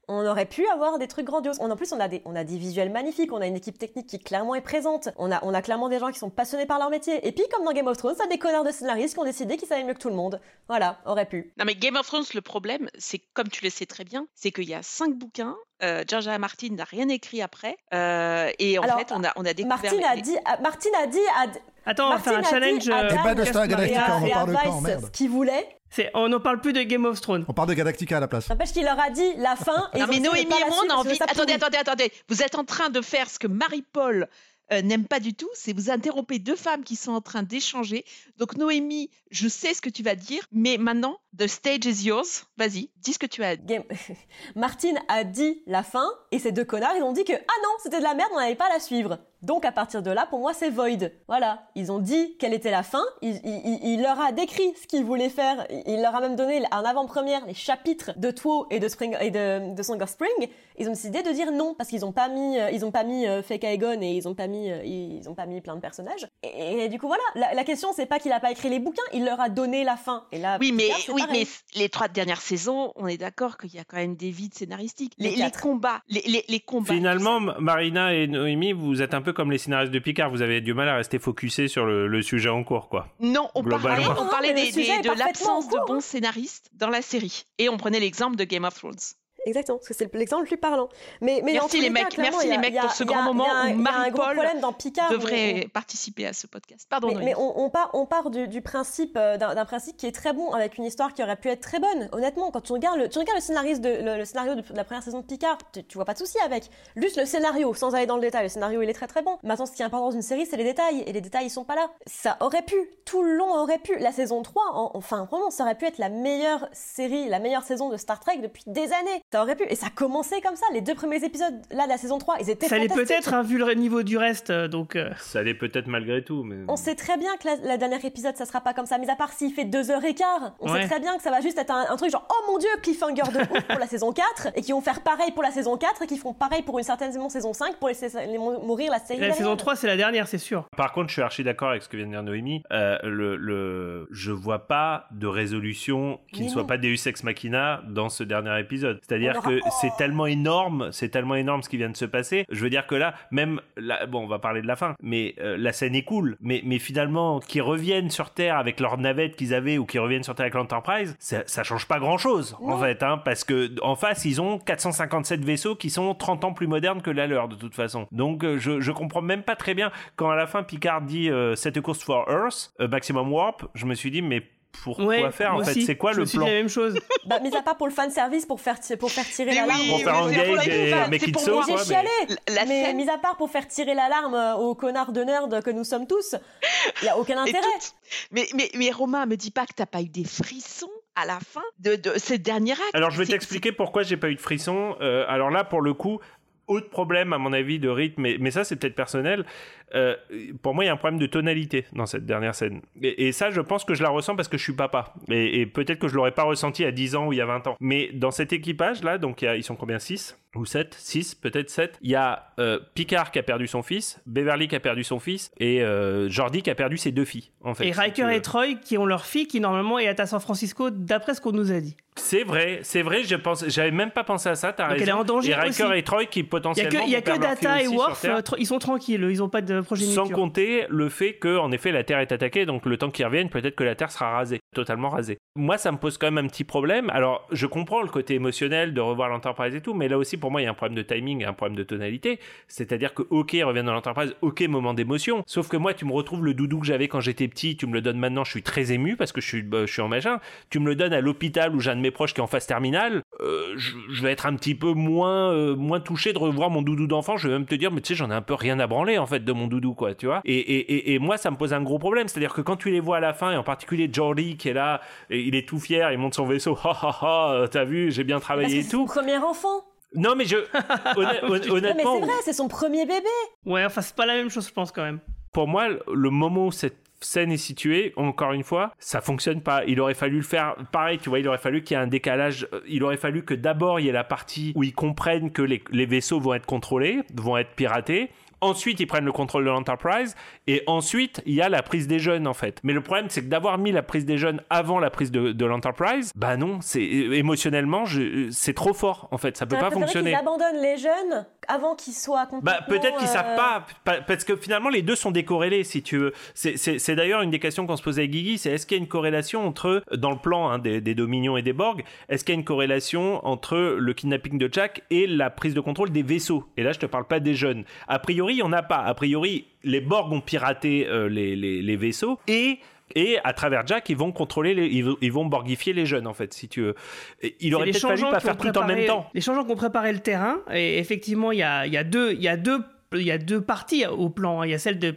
On aurait pu avoir des trucs grandioses. On, en plus, on a, des, on a des visuels magnifiques, on a une équipe technique qui clairement est présente, on a, on a clairement des gens qui sont passionnés par leur métier. Et puis, comme dans Game of Thrones, ça des connards de scénaristes qui ont décidé qu'ils savaient mieux que tout le monde. Voilà, aurait pu. Non mais Game of Thrones, le problème, c'est comme tu le sais très bien, c'est qu'il y a cinq bouquins. Euh, George R. Martin n'a rien écrit après, euh, et en Alors, fait, on a, on a découvert. Martine a les- dit, ah, Martine a dit, à, Attends, on va faire un challenge. dit à euh, Débat de et Galactica, à- on en et à parle quand, Vice merde ce qu'ils voulaient. C'est- on n'en parle plus de Game of Thrones. On parle de Galactica à la place. N'empêche qu'il leur a dit la fin. Et Non mais Noémie et moi, on a envie. Attendez, attendez, attendez. Vous êtes en train de faire ce que Marie-Paul euh, n'aime pas du tout, c'est vous interrompez deux femmes qui sont en train d'échanger. Donc Noémie, je sais ce que tu vas dire, mais maintenant, the stage is yours. Vas-y, dis ce que tu as. Game- [LAUGHS] Martine a dit la fin et ces deux connards ils ont dit que ah non c'était de la merde on n'allait pas la suivre. Donc à partir de là pour moi c'est void. Voilà. Ils ont dit quelle était la fin. Il, il- il- il leur a décrit ce qu'ils voulaient faire. Il, leur a même donné en avant-première les chapitres de Tuo et de Spring et de, de Song of Spring. Ils ont décidé de dire non parce qu'ils ont pas mis euh, ils ont pas mis euh, Fake Aegon et ils ont pas mis euh, ils ont pas mis plein de personnages. Et, et du coup voilà. La, la question c'est pas qu'il a pas écrit les bouquins il leur a donné la fin. Et là Oui, mais Picard, oui, pareil. mais les trois dernières saisons, on est d'accord qu'il y a quand même des vides scénaristiques. Les Les, les quatre. combats, les, les, les combats. Finalement, Marina et Noémie, vous êtes un peu comme les scénaristes de Picard. Vous avez du mal à rester focusés sur le, le sujet en cours, quoi. Non, on parlait, on des- des- de l'absence en de bons scénaristes dans la série. Et on prenait l'exemple de Game of Thrones. Exactement, parce que c'est l'exemple le plus parlant. Mais, mais Merci les cas, mecs, merci les mecs pour ce grand moment où Marie-Paul devrait participer à ce podcast. Pardon, mais, mais on, on part, on part du, du principe euh, d'un principe qui est très bon avec une histoire qui aurait pu être très bonne. Honnêtement, quand tu regardes le, tu regardes le scénariste de le, le scénario de, de la première saison de Picard, tu, tu vois pas de souci avec. Juste le scénario, sans aller dans le détail. Le scénario il est très très bon. Maintenant, ce qui est important dans une série, c'est les détails et les détails ils sont pas là. Ça aurait pu, tout le long aurait pu. La saison 3, en- enfin vraiment, ça aurait pu être la meilleure série, la meilleure saison de Star Trek depuis des années. Ça aurait pu et ça commençait comme ça. Les deux premiers épisodes là de la saison 3, ils étaient Ça l'est fantastiques. peut-être, hein, vu le niveau du reste, euh, donc. euh, Ça l'est peut-être malgré tout, mais. On sait très bien que la, la dernière épisode, ça sera pas comme ça, mis à part s'il fait deux heures et quart. On Ouais. sait très bien que ça va juste être un, un truc genre, oh mon dieu, cliffhanger de ouf pour la saison 4, et qui vont faire pareil pour la saison 4, et qui feront pareil pour une certaine saison, saison 5, pour laisser les mou- mourir la série. La saison derrière. 3, c'est la dernière, c'est sûr. Par contre, je suis archi d'accord avec ce que vient de dire Noémie. Euh, le, le, je vois pas de résolution qui Mais ne soit non. pas Deus Ex Machina dans ce dernier épisode. C'est-à-dire Aura- que c'est tellement énorme, c'est tellement énorme ce qui vient de se passer. Je veux dire que là, même, la, bon, on va parler de la fin, mais euh, la scène est cool. Mais, mais finalement, qu'ils reviennent sur Terre avec leur navette qu'ils avaient ou qu'ils reviennent sur Terre avec l'Enterprise, ça, ça change pas grand-chose en fait, hein, parce que en face, ils ont 457 vaisseaux qui sont 30 ans plus modernes que la leur de toute façon. Donc, euh, je, je comprends même pas très bien quand à la fin Picard dit euh, set a course for Earth, euh, maximum warp. Je me suis dit mais pourquoi Ouais, faire en fait C'est quoi je le plan la même chose. [LAUGHS] Bah, mis à part pour le fan service, pour faire, ti- pour faire tirer Mais l'alarme. oui, Pour faire mais Engage et. J'ai chialé, mais- La mais scène- mis à part pour faire tirer l'alarme aux connards de nerds que nous sommes tous, il y a aucun Et intérêt. tout- Mais, mais, mais Romain, me dis pas que t'as pas eu des frissons à la fin de, de ce dernier acte. Alors je vais t'expliquer pourquoi j'ai pas eu de frisson. Euh, alors là, pour le coup, autre problème, à mon avis, de rythme, mais, ça, c'est peut-être personnel. Euh, pour moi, il y a un problème de tonalité dans cette dernière scène. Et, ça, je pense que je la ressens parce que je suis papa. Et, peut-être que je l'aurais pas ressenti à 10 ans ou il y a 20 ans. Mais dans cet équipage-là, donc y ils sont combien 6 ou 7 6, peut-être 7. Il y a euh, Picard qui a perdu son fils, Beverly qui a perdu son fils, et euh, Jordi qui a perdu ses deux filles, en fait. Et Riker et Troy qui ont leur fille qui, normalement, est à San Francisco, d'après ce qu'on nous a dit. C'est vrai, c'est vrai, je pense, j'avais même pas pensé à ça, t'as Donc raison. elle est en danger et Riker aussi. et Troy qui Il y a potentiellement. que, il y a que Data et Worf, euh, ils sont tranquilles, ils ont pas de progéniture. Sans compter le fait que, en effet, la Terre est attaquée, donc le temps qu'ils reviennent, peut-être que la Terre sera rasée, totalement rasée. Moi, ça me pose quand même un petit problème. Alors, je comprends le côté émotionnel de revoir l'Enterprise et tout, mais là aussi, pour moi, il y a un problème de timing et un problème de tonalité. C'est-à-dire que, ok, ils reviennent dans l'Enterprise, ok, moment d'émotion. Sauf que moi, tu me retrouves le doudou que j'avais quand j'étais petit, tu me le donnes maintenant, je suis très ému parce que je suis, bah, je suis en machin. Tu me le donnes à l'hôpital où j'ai un de mes proches qui est en phase terminale, euh, je, je vais être un petit peu moins, euh, moins touché de revoir mon doudou d'enfant. Je vais même te dire, mais tu sais, j'en ai un peu rien à branler en fait de mon doudou, quoi, tu vois. Et, et, et, et moi, ça me pose un gros problème. C'est-à-dire que quand tu les vois à la fin, et en particulier Jordi qui est là, et il est tout fier, il monte son vaisseau, [LAUGHS] ha ha ha, t'as vu, j'ai bien travaillé et c'est tout. premier enfant. Non, mais je. [LAUGHS] honn- hon- Non, mais honnêtement. c'est vrai, c'est son premier bébé. Ouais, enfin, c'est pas la même chose, je pense, quand même. pour moi, le moment où cette scène est située, encore une fois, ça fonctionne pas. Il aurait fallu le faire pareil, tu vois, il aurait fallu qu'il y ait un décalage. Euh, Il aurait fallu que d'abord il y ait la partie où ils comprennent que les, les vaisseaux vont être contrôlés, vont être piratés. Ensuite, ils prennent le contrôle de l'Enterprise. Et ensuite, il y a la prise des jeunes, en fait. Mais le problème, c'est que d'avoir mis la prise des jeunes avant la prise de, de l'Enterprise, bah non, c'est émotionnellement, je- c'est trop fort, en fait. Ça peut J'aurais pas fonctionner. qu'ils abandonnent les jeunes avant qu'ils soient complètement... Bah, peut-être qu'ils euh, savent pas, pa- parce que finalement les deux sont décorrélés, si tu veux. C'est- d'ailleurs une des questions qu'on se posait avec Guigui, c'est est-ce qu'il y a une corrélation entre, dans le plan hein, des, des Dominions et des Borg, est-ce qu'il y a une corrélation entre le kidnapping de Jack et la prise de contrôle des vaisseaux? Et là, je te parle pas des jeunes. A priori, il y en a pas. A priori, les Borg ont piraté euh, les, les- les vaisseaux et et à travers Jack, ils vont contrôler, les, ils, ils vont borgifier les jeunes, en fait, si tu veux. Et Il aurait peut-être fallu pas faire tout en même temps. Les changeants qui ont préparé le terrain, et effectivement, il y a, y a deux, y a deux, il y a deux parties au plan. Il y a celle de,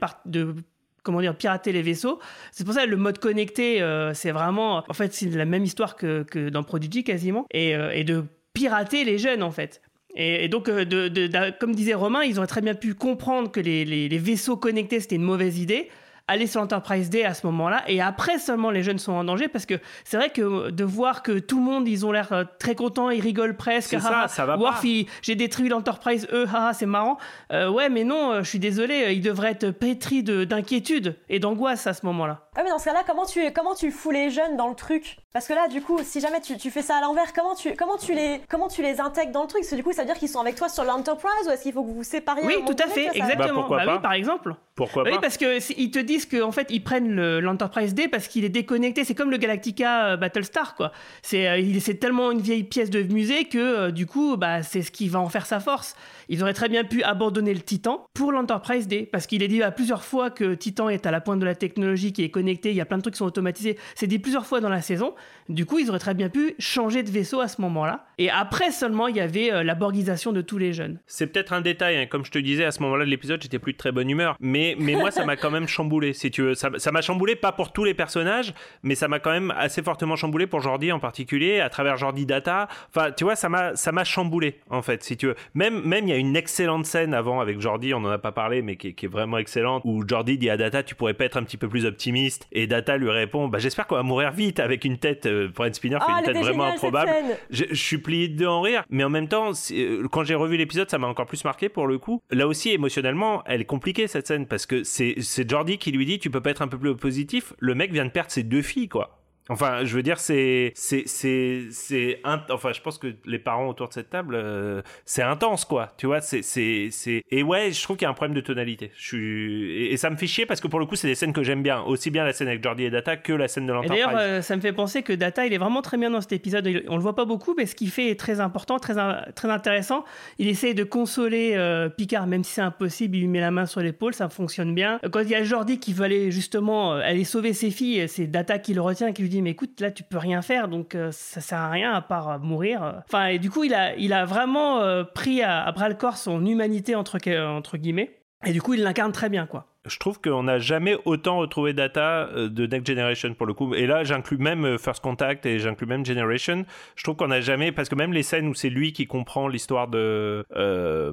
comment dire, pirater les vaisseaux. C'est pour ça que le mode connecté, euh, c'est vraiment, en fait, c'est la même histoire que, que dans Prodigy quasiment, et, euh, et de pirater les jeunes, en fait. Et, et donc, euh, de, de- d'a- comme disait Romain, ils auraient très bien pu comprendre que les, les- les vaisseaux connectés, c'était une mauvaise idée aller sur l'Enterprise D à ce moment-là. Et après seulement les jeunes sont en danger parce que c'est vrai que de voir que tout le monde ils ont l'air euh, très contents ils rigolent presque C'est ça, haha, ça va Worf, j'ai détruit l'Enterprise eux haha, c'est marrant. Euh, ouais mais non euh, je suis désolé ils devraient être pétris de- d'inquiétude et d'angoisse à ce moment-là. Ouais, mais dans ce cas-là, comment tu, comment tu fous les jeunes dans le truc? Parce que là, du coup, si jamais tu, tu fais ça à l'envers, comment tu, comment, tu les, comment tu les intègres dans le truc? Parce que du coup, ça veut dire qu'ils sont avec toi sur l'Enterprise ou est-ce qu'il faut que vous vous sépariez oui tout à fait ça- exactement pourquoi Bah pas oui par exemple Pourquoi oui, pas parce que c'est- ils te disent qu'en fait ils prennent le- l'Enterprise D parce qu'il est déconnecté. C'est comme le Galactica euh, Battlestar, quoi. C'est euh, il- c'est tellement une vieille pièce de musée que euh, du coup, bah, c'est ce qui va en faire sa force. Ils auraient très bien pu abandonner le Titan pour l'Enterprise D parce qu'il est dit à plusieurs fois que Titan est à la pointe de la technologie, qui est connecté. Il y a plein de trucs qui sont automatisés. C'est dit plusieurs fois dans la saison. Du coup, ils auraient très bien pu changer de vaisseau à ce moment-là. Et après seulement, il y avait euh, la borgisation de tous les jeunes. C'est peut-être un détail, hein. comme je te disais à ce moment-là de l'épisode, j'étais plus de très bonne humeur. Mais, mais moi, ça m'a quand même chamboulé, si tu veux. Ça m'a chamboulé, pas pour tous les personnages, mais ça m'a quand même assez fortement chamboulé pour Jordi en particulier, à travers Jordi Data. Enfin, tu vois, ça m'a chamboulé, en fait, si tu veux. Même, il y a une excellente scène avant avec Jordi, on en a pas parlé, mais qui, est- qui est vraiment excellente, où Jordi dit à Data, tu pourrais pas être un petit peu plus optimiste. Et Data lui répond, bah, j'espère qu'on va mourir vite avec une tête, euh, Spinner fait Ah, une tête vraiment improbable. Je, je suis plié de en rire, mais en même temps, euh, quand j'ai revu l'épisode, ça m'a encore plus marqué pour le coup. Là aussi, émotionnellement, elle est compliquée cette scène parce que c'est c'est Jordi qui lui dit tu peux pas être un peu plus positif. Le mec vient de perdre ses deux filles, quoi. Enfin, je veux dire, c'est, c'est, c'est, c'est, enfin, je pense que les parents autour de cette table, euh, c'est intense, quoi. Tu vois, c'est, c'est, c'est, et ouais, je trouve qu'il y a un problème de tonalité. Je suis, et, et ça me fait chier parce que pour le coup, c'est des scènes que j'aime bien, aussi bien la scène avec Jordi et Data que la scène de Et l'Enterprise. d'ailleurs, euh, ça me fait penser que Data, il est vraiment très bien dans cet épisode. Il- On le voit pas beaucoup, mais ce qu'il fait est très important, très, très intéressant. Il essaye de consoler euh, Picard, même si c'est impossible. Il lui met la main sur l'épaule, ça fonctionne bien. Quand il y a Jordi qui veut aller justement euh, aller sauver ses filles, c'est Data qui le retient, qui lui dit mais écoute, là tu peux rien faire, donc euh, ça sert à rien à part euh, mourir. Enfin, et du coup, il a, il a vraiment euh, pris à, à bras le corps son humanité entre, entre guillemets. Et du coup, il l'incarne très bien, quoi. Je trouve qu'on n'a jamais autant retrouvé Data euh, de Next Generation pour le coup. Et là, j'inclus même euh, First Contact et j'inclus même Generation. Je trouve qu'on n'a jamais, parce que même les scènes où c'est lui qui comprend l'histoire de euh,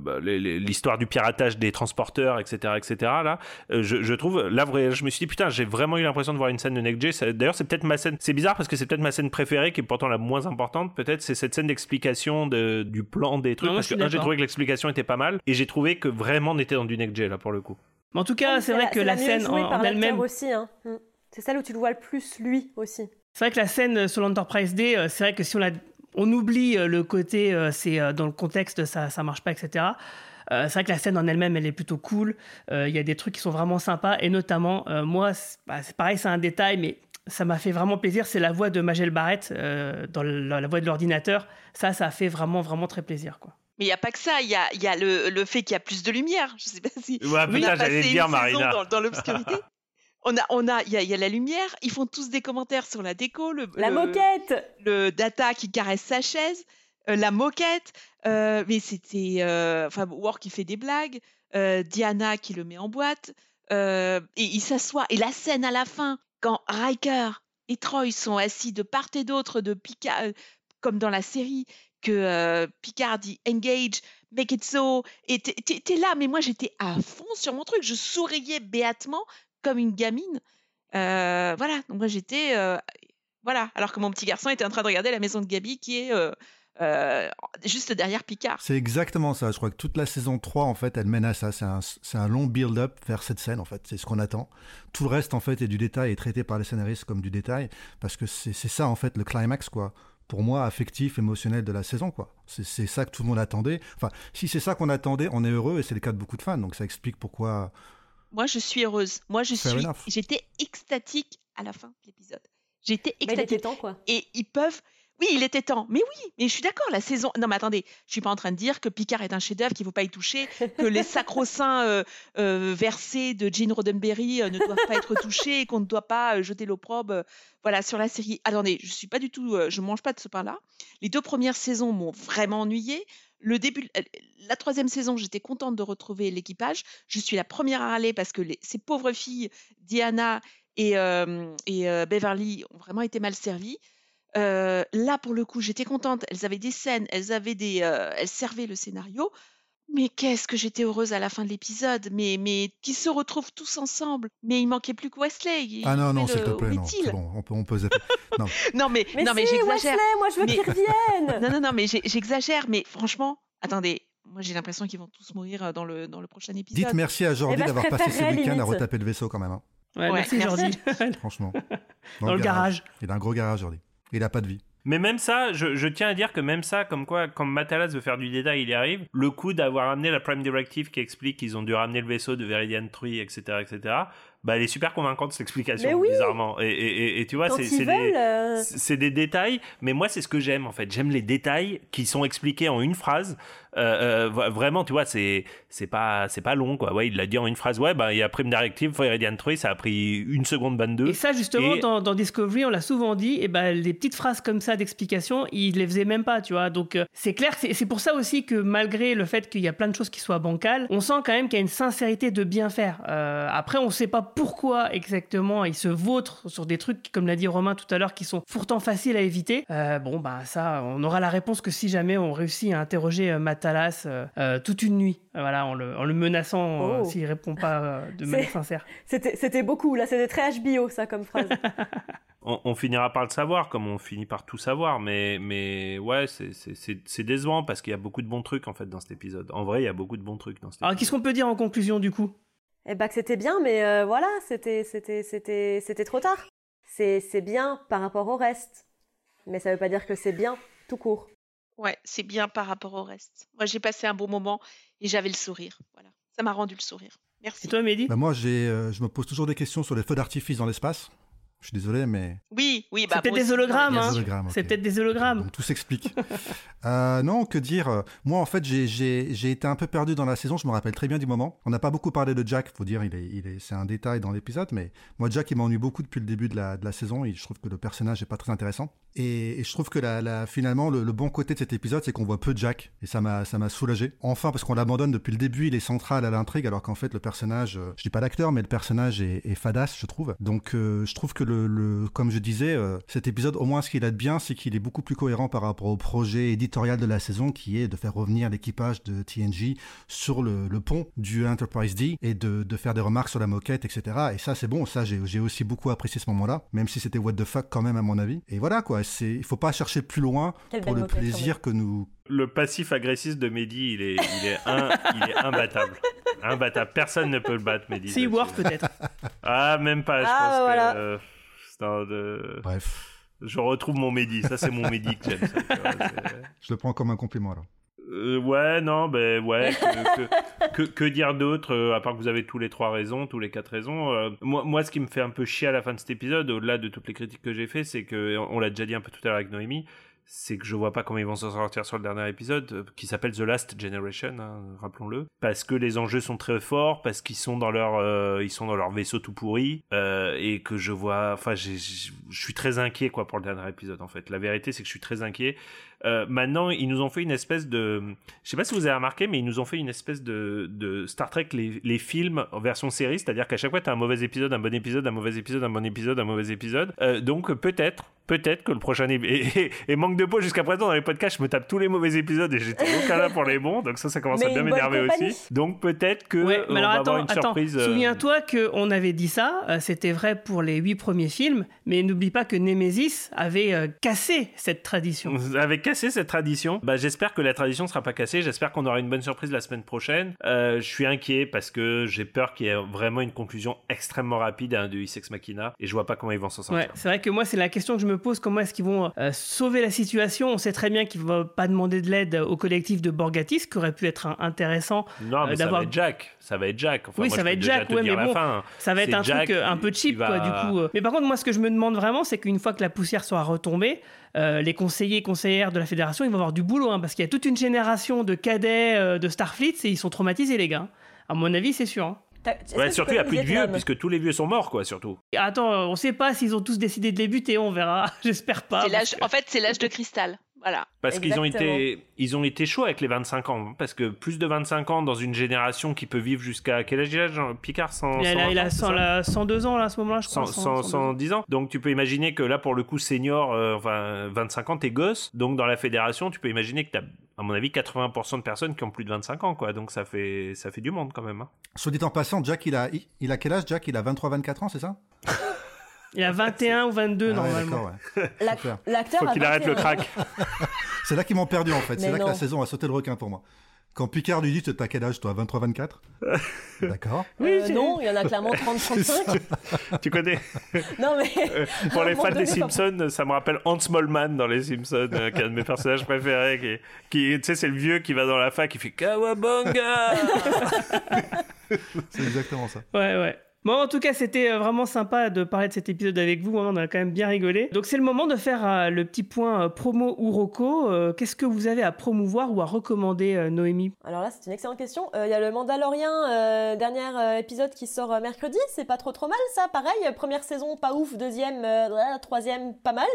bah, l'histoire du piratage des transporteurs, etc., etc. Là, je, je trouve là, je me suis dit putain, j'ai vraiment eu l'impression de voir une scène de Next Gen. Ça- D'ailleurs, c'est peut-être ma scène. C'est bizarre parce que c'est peut-être ma scène préférée, qui est pourtant la moins importante. Peut-être c'est cette scène d'explication de- du plan des trucs. Non, parce que j'ai trouvé que l'explication était pas mal, et j'ai trouvé que vraiment on était dans du Next Gen là pour le coup. Mais en tout cas, c'est vrai que la scène en, elle-même. aussi. Hein. Mm. C'est celle où tu le vois le plus, lui aussi. C'est vrai que la scène euh, sur l'Enterprise D, euh, c'est vrai que si on la, on oublie euh, le côté, c'est dans le contexte, ça, ça marche pas, etc. Euh, c'est vrai que la scène en elle-même, elle est plutôt cool. Euh, Il y a des trucs qui sont vraiment sympas, et notamment, euh, moi, c'est bah, c'est pareil, c'est un détail, mais ça m'a fait vraiment plaisir. C'est la voix de Magel Barrett dans le- la, la voix de l'ordinateur. Ça, ça a fait vraiment, vraiment très plaisir, quoi. Mais il n'y a pas que ça, il y a, il y a le, le fait qu'il y a plus de lumière. Je sais pas si. Ouais, on putain, a j'allais passé dire, une saison Marina. Dans, dans l'obscurité. On a, on a, il y a, il y a la lumière. Ils font tous des commentaires sur la déco. Le, La le- moquette Le data qui caresse sa chaise. euh, la moquette. euh, mais c'était, euh, enfin, War qui fait des blagues. euh, Diana qui le met en boîte. euh, et il s'assoit. Et la scène à la fin, quand Riker et Troy sont assis de part et d'autre de Picard, euh, comme dans la série, que euh, Picard dit engage, make it so, et t'es- là, mais moi j'étais à fond sur mon truc, je souriais béatement comme une gamine. Euh, voilà, donc moi j'étais. euh, voilà, alors que mon petit garçon était en train de regarder la maison de Gabi qui est juste derrière Picard. C'est exactement ça. Je crois que toute la saison 3, en fait, elle mène à ça. C'est un, long build-up vers cette scène, en fait. C'est ce qu'on attend. Tout le reste, en fait, est du détail et traité par les scénaristes comme du détail. Parce que c'est ça, en fait, le climax, quoi. Pour moi, affectif, émotionnel de la saison, quoi. C'est c'est ça que tout le monde attendait. Enfin, si c'est ça qu'on attendait, on est heureux et c'est le cas de beaucoup de fans. Donc ça explique pourquoi. Moi je suis heureuse. Moi je Fair suis. J'étais extatique à la fin de l'épisode. J'étais Mais il extatique. était temps, quoi. Et ils peuvent. Oui, il était temps. Mais oui, mais je suis d'accord. La saison. Non, mais attendez, je suis pas en train de dire que Picard est un chef-d'œuvre, qu'il faut pas y toucher, que les [LAUGHS] sacro-saints euh, euh, versés de Gene Roddenberry euh, ne doivent pas être touchés et qu'on ne doit pas euh, jeter l'opprobre voilà, sur la série. Attendez, je suis pas du tout. je mange pas de ce pain-là. Les deux premières saisons m'ont vraiment ennuyé. Le début, la troisième saison, j'étais contente de retrouver l'équipage. Je suis la première à râler parce que les- ces pauvres filles, Diana et, et Beverly, ont vraiment été mal servies. Euh, là, pour le coup, j'étais contente. Elles avaient des scènes, elles avaient des, euh, elles servaient le scénario. Mais qu'est-ce que j'étais heureuse à la fin de l'épisode. Mais, mais qui se retrouvent tous ensemble. Mais il manquait plus que Wesley. Il- Ah non, non, s'il te plaît, non. bon, on peut, on peut zapper. Non. [LAUGHS] Non mais, Mais non mais j'exagère. Wesley, moi, je veux Mais- qu'il revienne. [LAUGHS] non non non mais j'exagère. Mais franchement, attendez. Moi j'ai l'impression qu'ils vont tous mourir dans le dans le prochain épisode. Dites merci à Jordi Eh ben, d'avoir passé préférerais week-ends à retaper le vaisseau, quand même. hein. Ouais, Ouais, merci, merci. Jordi. [LAUGHS] Franchement. Dans le garage. Il a un gros garage, Jordi. Il a pas de vie. Mais même ça, je, je tiens à dire que même ça, comme quoi, quand Matalas veut faire du détail, il y arrive. Le coup d'avoir amené la Prime Directive qui explique qu'ils ont dû ramener le vaisseau de Veridian 3, etc., etc., bah, elle est super convaincante, cette explication, oui. bizarrement. Et, et, et, et tu vois, c'est des, euh, c'est des détails, mais moi, c'est ce que j'aime, en fait. J'aime les détails qui sont expliqués en une phrase. Euh, euh, vraiment, tu vois, c'est c'est pas, c'est pas long, quoi. Ouais, il l'a dit en une phrase. Ouais, bah, il y a Prime Directive, Veridian 3, ça a pris une seconde 22. Et ça, justement, Et- dans, dans Discovery, on l'a souvent dit, et ben, les petites phrases comme ça d'explication, il les faisait même pas, tu vois. Donc, euh, c'est clair, c'est c'est pour ça aussi que malgré le fait qu'il y a plein de choses qui soient bancales, on sent quand même qu'il y a une sincérité de bien faire. Euh, après, on sait pas pourquoi exactement il se vautre sur des trucs, comme l'a dit Romain tout à l'heure, qui sont pourtant faciles à éviter. Euh, bon, bah, ça, on aura la réponse que si jamais on réussit à interroger euh, Matalas euh, euh, toute une nuit, voilà, en le, en le menaçant euh, Oh. s'il répond pas euh, de [LAUGHS] manière sincère. C'était beaucoup, là, c'était très HBO, ça, comme phrase. [LAUGHS] on, on finira par le savoir, comme on finit par tout savoir, mais, mais ouais, c'est- c'est c'est- c'est décevant parce qu'il y a beaucoup de bons trucs en fait dans cet épisode. En vrai, il y a beaucoup de bons trucs dans cet Alors, épisode. qu'est-ce qu'on peut dire en conclusion du coup? Eh bah que c'était bien, mais euh, voilà, c'était c'était c'était c'était trop tard. C'est c'est bien par rapport au reste, mais ça veut pas dire que c'est bien tout court. Ouais, c'est bien par rapport au reste. Moi j'ai passé un bon moment et j'avais le sourire. Voilà, ça m'a rendu le sourire. Merci. Et toi, Mehdi Bah, moi, j'ai, euh, je me pose toujours des questions sur les feux d'artifice dans l'espace. Je suis désolé, mais. Oui, oui, bah. C'est peut-être des hologrammes, hein. Hologrammes. C'est peut-être des hologrammes. Tout s'explique. [LAUGHS] Euh, non, que dire? Moi, en fait, j'ai- j'ai j'ai été un peu perdu dans la saison. Je me rappelle très bien du moment. On n'a pas beaucoup parlé de Jack. Faut dire, il est, il est, c'est un détail dans l'épisode, mais moi, Jack, il m'ennuie beaucoup depuis le début de la, de la saison. Et je trouve que le personnage est pas très intéressant. Et, et je trouve que la, la- finalement, le, le bon côté de cet épisode, c'est qu'on voit peu de Jack. Et ça m'a, ça m'a soulagé. Enfin, parce qu'on l'abandonne depuis le début, il est central à l'intrigue, alors qu'en fait, le personnage, euh, je dis pas l'acteur, mais le personnage est, est fadasse, je trouve. Donc, euh, je trouve que le, le- comme je disais, euh, cet épisode, au moins, ce qu'il a de bien, c'est qu'il est beaucoup plus cohérent par rapport au projet éditorial de la saison, qui est de faire revenir l'équipage de TNG sur le, le pont du Enterprise D et de, de faire des remarques sur la moquette, etc. Et ça, c'est bon. Ça, j'ai aussi beaucoup apprécié ce moment-là, même si c'était what the fuck quand même à mon avis. Et voilà quoi. C'est, il faut pas chercher plus loin Quelle pour le moquette, plaisir que nous Le passif agressif de Mehdi, il est, il est, un- il est imbattable. Imbattable. Personne ne peut le battre, Mehdi. Si, Worf peut-être. Ah, même pas. Je Ah, pense bah que. voilà. euh, de- Bref. Je retrouve mon Mehdi. Ça, c'est mon Mehdi que j'aime. Je le prends comme un compliment alors. Euh, ouais, non, ben ouais. Que, que, que- que dire d'autre euh, À part que vous avez tous les trois raisons, tous les quatre raisons. euh, moi, moi, ce qui me fait un peu chier à la fin de cet épisode, au-delà de toutes les critiques que j'ai fait, c'est que on l'a déjà dit un peu tout à l'heure avec Noémie. C'est que je vois pas comment ils vont s'en sortir sur le dernier épisode, euh, qui s'appelle The Last Generation, hein, rappelons-le. Parce que les enjeux sont très forts, parce qu'ils sont dans leur, euh, vaisseau tout pourri, euh, et que je vois, enfin, je suis très inquiet quoi pour le dernier épisode en fait. La vérité, c'est que je suis très inquiet. Euh, maintenant, ils nous ont fait une espèce de, je sais pas si vous avez remarqué, mais ils nous ont fait une espèce de, de Star Trek les, les films en version série, c'est-à-dire qu'à chaque fois t'as un mauvais épisode, un bon épisode, un mauvais épisode, un bon épisode, un mauvais épisode. Euh, donc peut-être, peut-être que le prochain é- et, et- et manque de peau jusqu'à présent dans les podcasts, je me tape tous les mauvais épisodes et j'étais aucun là pour les bons, donc ça, ça commence Mais à bien m'énerver aussi. Donc peut-être que Ouais, euh, mais on alors va attends, avoir une attends. surprise. euh, Souviens-toi qu'on avait dit ça, euh, c'était vrai pour les huit premiers films, mais n'oublie pas que Nemesis avait euh, cassé cette tradition. Vous cassé cette tradition. Bah, j'espère que la tradition sera pas cassée. J'espère qu'on aura une bonne surprise la semaine prochaine. Euh, je suis inquiet parce que j'ai peur qu'il y ait vraiment une conclusion extrêmement rapide à un de Isex Machina et je vois pas comment ils vont s'en sortir. Ouais, c'est vrai que moi, c'est la question que je me pose. Comment est-ce qu'ils vont euh, sauver la situation? On sait très bien qu'ils ne vont pas demander de l'aide au collectif de Borgatis, ce qui aurait pu être intéressant Non, mais euh, ça va être Jack. Ça va être Jack. Enfin, oui, moi, ça je va être Jack, ouais, mais bon, fin. ça va être C'est un Jack truc un peu cheap, va- quoi, du coup. Mais par contre, moi, ce que je me demande vraiment, c'est qu'une fois que la poussière sera retombée, euh, les conseillers et conseillères de la fédération, ils vont avoir du boulot, hein, parce qu'il y a toute une génération de cadets euh, de Starfleet, et ils sont traumatisés, les gars. À mon avis, c'est sûr. hein. Ouais, surtout, il n'y a plus de vieux puisque tous les vieux sont morts, quoi, surtout. Et Attends, on sait pas s'ils ont tous décidé de les buter, on verra. [LAUGHS] J'espère pas. Que- En fait, c'est l'âge de cristal. Voilà. Parce qu'ils ont été, ils ont été chauds avec les 25 ans. Parce que plus de 25 ans dans une génération qui peut vivre jusqu'à quel âge il a, Jean- Picard 100, Il a, il a- il a 100, 100 là, 102 ans là, à ce moment-là, je crois. 100, 100, 100, 102. 110 ans. Donc tu peux imaginer que là, pour le coup, senior, euh, enfin 25 ans, t'es gosse. Donc dans la fédération, tu peux imaginer que t'as, à mon avis, 80% de personnes qui ont plus de 25 ans, quoi. Donc ça fait, ça fait du monde quand même. hein. Soit dit en passant, Jack, il a, il, il a quel âge Jack? Il a 23-24 ans, c'est ça? [LAUGHS] Il a 21 ou 22 Ah ouais, normalement. d'accord, ouais. Super. L'acteur Faut qu'il arrête le 21 ans. crack. [LAUGHS] C'est là qu'ils m'ont perdu en fait. C'est là que la saison a sauté le requin pour moi. Quand Picard lui dit T'as quel âge toi 23-24 [LAUGHS] D'accord. Euh, non, il y en a clairement [LAUGHS] 30-35. tu connais non, mais. Euh, Pour les fans des pas- Simpsons, ça me rappelle Hans Mollman dans les Simpsons, euh, qui est un de mes personnages préférés. Qui, qui tu sais, c'est le vieux qui va dans la fac, qui fait Kawabanga C'est exactement ça. Ouais, ouais. Bon, en tout cas, c'était euh, vraiment sympa de parler de cet épisode avec vous. hein, On a quand même bien rigolé. Donc, c'est le moment de faire euh, le petit point euh, promo ou roco. Qu'est-ce que vous avez à promouvoir ou à recommander, Noémie? Alors là, c'est une excellente question. Il y a le Mandalorian, dernier épisode qui sort mercredi. C'est pas trop trop mal, ça. Pareil, première saison, pas ouf. Deuxième, troisième, pas mal.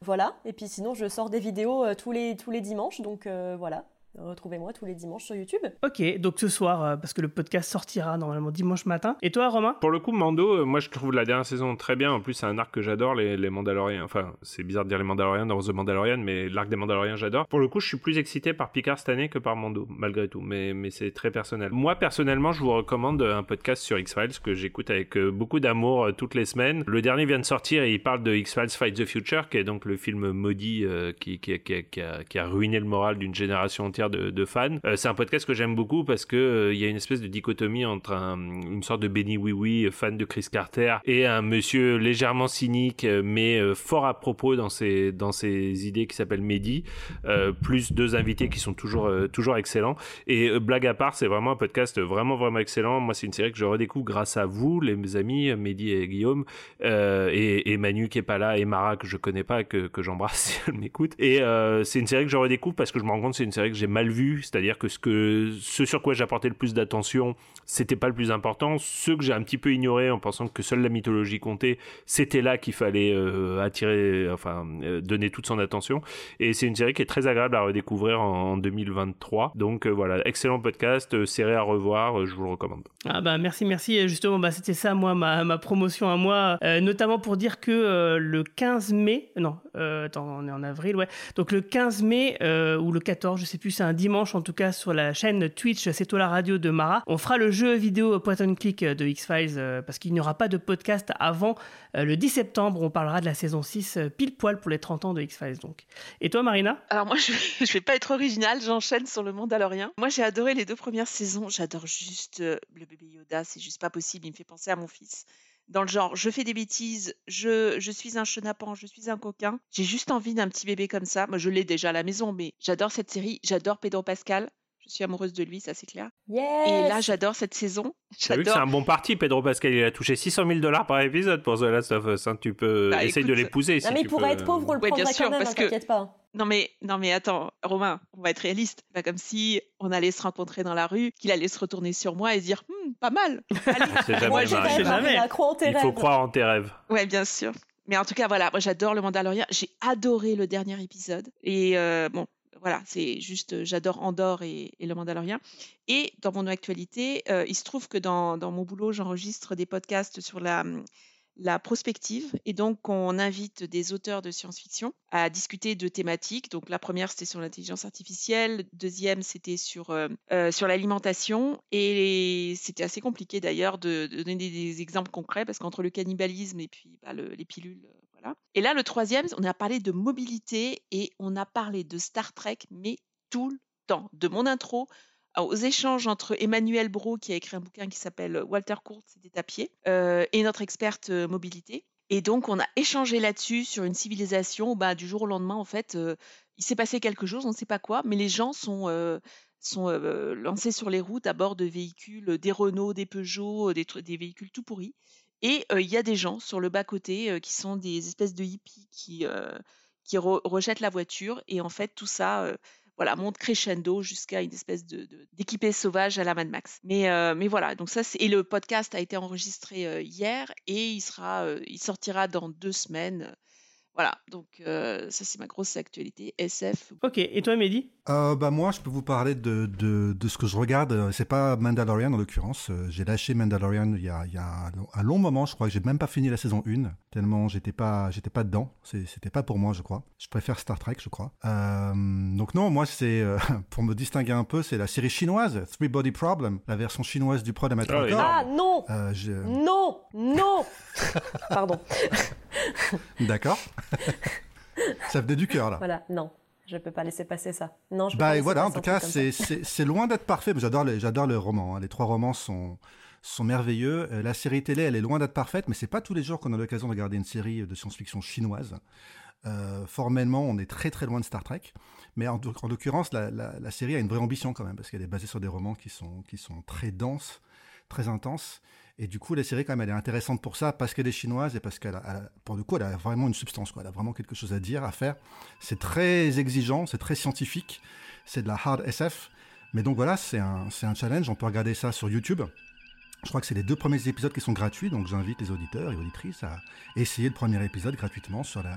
Voilà. Et puis sinon, je sors des vidéos tous les dimanches. Donc voilà. Retrouvez-moi tous les dimanches sur YouTube. Ok, donc ce soir, euh, parce que le podcast sortira normalement dimanche matin. Et toi, Romain? Pour le coup, Mando, euh, moi je trouve la dernière saison très bien. En plus, c'est un arc que j'adore, les, les Mandaloriens. Enfin, c'est bizarre de dire les Mandaloriens dans The Mandalorian, mais l'arc des Mandaloriens, j'adore. Pour le coup, je suis plus excité par Picard cette année que par Mando, malgré tout. Mais, mais c'est très personnel. Moi, personnellement, je vous recommande un podcast sur X-Files que j'écoute avec euh, beaucoup d'amour euh, toutes les semaines. Le dernier vient de sortir et il parle de X-Files Fight the Future, qui est donc le film maudit euh, qui, qui, qui, qui a, qui a ruiné le moral d'une génération entière de, fans. Euh, c'est un podcast que j'aime beaucoup parce que euh, il y a une espèce de dichotomie entre un- une sorte de Benny Oui Oui, fan de Chris Carter, et un monsieur légèrement cynique, euh, mais euh, fort à propos dans ses, dans ses idées qui s'appelle Mehdi, euh, plus deux invités qui sont toujours, euh, toujours excellents. Et euh, blague à part, c'est vraiment un podcast vraiment, vraiment excellent. Moi, c'est une série que je redécouvre grâce à vous, les amis, Mehdi et Guillaume, euh, et, et Manu qui est pas là, et Mara que je connais pas, que, que j'embrasse [LAUGHS] si elle m'écoute. Et euh, c'est une série que je redécouvre parce que je me rends compte c'est une série que j'ai mal vue, c'est-à-dire que ce, sur quoi j'apportais le plus d'attention, c'était pas le plus important. Ce que j'ai un petit peu ignoré en pensant que seule la mythologie comptait, c'était là qu'il fallait euh, attirer, enfin, euh, donner toute son attention. Et c'est une série qui est très agréable à redécouvrir en, en 2023. Donc euh, voilà, excellent podcast, série à revoir, je vous le recommande. Ah bah merci, merci. Justement, bah c'était ça, moi, ma, promotion à moi, notamment pour dire que le 15 mai, non, attends, on est en avril, ouais. Donc le 15 mai ou le 14, je sais plus, c'est un dimanche en tout cas sur la chaîne Twitch, c'est la radio de Mara. On fera le jeu vidéo point and click de X-Files euh, parce qu'il n'y aura pas de podcast avant euh, le 10 septembre. On parlera de la saison 6 euh, pile poil pour les 30 ans de X-Files donc. Et toi, Marina? Alors moi, [LAUGHS] je vais, vais pas être originale, j'enchaîne sur le Mandalorien. Moi, j'ai adoré les deux premières saisons. J'adore juste le bébé Yoda, c'est juste pas possible. Il me fait penser à mon fils. Dans le genre, je fais des bêtises, je, suis un chenapan, je suis un coquin. J'ai juste envie d'un petit bébé comme ça. Moi, je l'ai déjà à la maison, mais j'adore cette série. J'adore Pedro Pascal. Je suis amoureuse de lui, ça c'est clair. Yes Et là, j'adore cette saison. [LAUGHS] T'as vu que c'est un bon parti, Pedro Pascal. Il a touché 600 000 dollars par épisode pour The Last of Us. hein. Tu peux Bah, essayer de l'épouser. Non, si mais tu il pourrait peux. être pauvre, on le Ouais, bien sûr, quand même, parce hein, que- t'inquiète pas. Non mais non mais attends, Romain, on va être réaliste. C'est Pas comme si on allait se rencontrer dans la rue, qu'il allait se retourner sur moi et se dire Hum, pas mal. [LAUGHS] Allez. Jamais, Moi, en tes Il faut croire en tes rêves. Ouais, bien sûr. Mais en tout cas, voilà, moi j'adore le Mandalorian. J'ai adoré le dernier épisode. Et euh, bon, voilà, c'est juste, j'adore Andorre et, le Mandalorian. Et dans mon actualité, il se trouve que dans, mon boulot, j'enregistre des podcasts sur la, hum, la prospective. Et donc, on invite des auteurs de science-fiction à discuter de thématiques. Donc, la première, c'était sur l'intelligence artificielle. Deuxième, c'était sur, euh, sur l'alimentation. Et c'était assez compliqué d'ailleurs de, donner des exemples concrets parce qu'entre le cannibalisme et puis bah, le- les pilules, Et là, le troisième, on a parlé de mobilité et on a parlé de Star Trek, mais tout le temps. De mon intro aux échanges entre Emmanuel Bro, qui a écrit un bouquin qui s'appelle Walter Kurtz des tapiers, euh, et notre experte euh, mobilité. Et donc, on a échangé là-dessus sur une civilisation. Bah, du jour au lendemain, en fait, euh, il s'est passé quelque chose, on ne sait pas quoi, mais les gens sont, sont lancés sur les routes à bord de véhicules, des Renault, des Peugeot, des, des véhicules tout pourris. Et il y a des gens sur le bas-côté qui sont des espèces de hippies qui, qui re- rejettent la voiture. Et en fait, tout ça voilà, monte crescendo jusqu'à une espèce de, de- d'équipé sauvage à la Mad Max. Mais, mais voilà, donc ça, et le podcast a été enregistré hier et il, sera, il sortira dans deux semaines. Voilà, donc euh, ça, c'est ma grosse actualité. SF. Ok, et toi, Mehdi? Euh, bah moi, je peux vous parler de, de, de ce que je regarde. Euh, C'est pas Mandalorian en l'occurrence. J'ai lâché Mandalorian il y a, il y a un long- moment. Je crois que j'ai même pas fini la saison 1 tellement j'étais pas j'étais pas dedans. C'était pas pour moi, je crois. Je préfère Star Trek, je crois. Euh, donc non, moi c'est euh, [LAUGHS] pour me distinguer un peu, c'est la série chinoise Three Body Problem, la version chinoise du Problem at Ah oui. Ah non Euh, je- Non Non [LAUGHS] Pardon. [LAUGHS] [LAUGHS] D'accord. [LAUGHS] Ça venait du cœur là. Voilà, non. Je peux pas laisser passer ça. Non, je peux pas Bah voilà, en tout cas, c'est- loin d'être parfait, mais j'adore les, les romans. hein. Les trois romans sont, sont merveilleux. Euh, La série télé, elle est loin d'être parfaite, mais c'est pas tous les jours qu'on a l'occasion de regarder une série de science-fiction chinoise. Euh, formellement, on est très très loin de Star Trek, mais en, en l'occurrence, la, la- la série a une vraie ambition quand même, parce qu'elle est basée sur des romans qui sont, qui sont très denses, très intenses. Et du coup, la série, quand même, elle est intéressante pour ça, parce qu'elle est chinoise et parce qu'elle pour le coup, elle a vraiment une substance, quoi. Elle a vraiment quelque chose à dire, à faire. C'est très exigeant, c'est très scientifique, c'est de la hard SF. Mais donc voilà, c'est un, un challenge. On peut regarder ça sur YouTube. Je crois que c'est les deux premiers épisodes qui sont gratuits, donc j'invite les auditeurs et auditrices à essayer le premier épisode gratuitement sur la,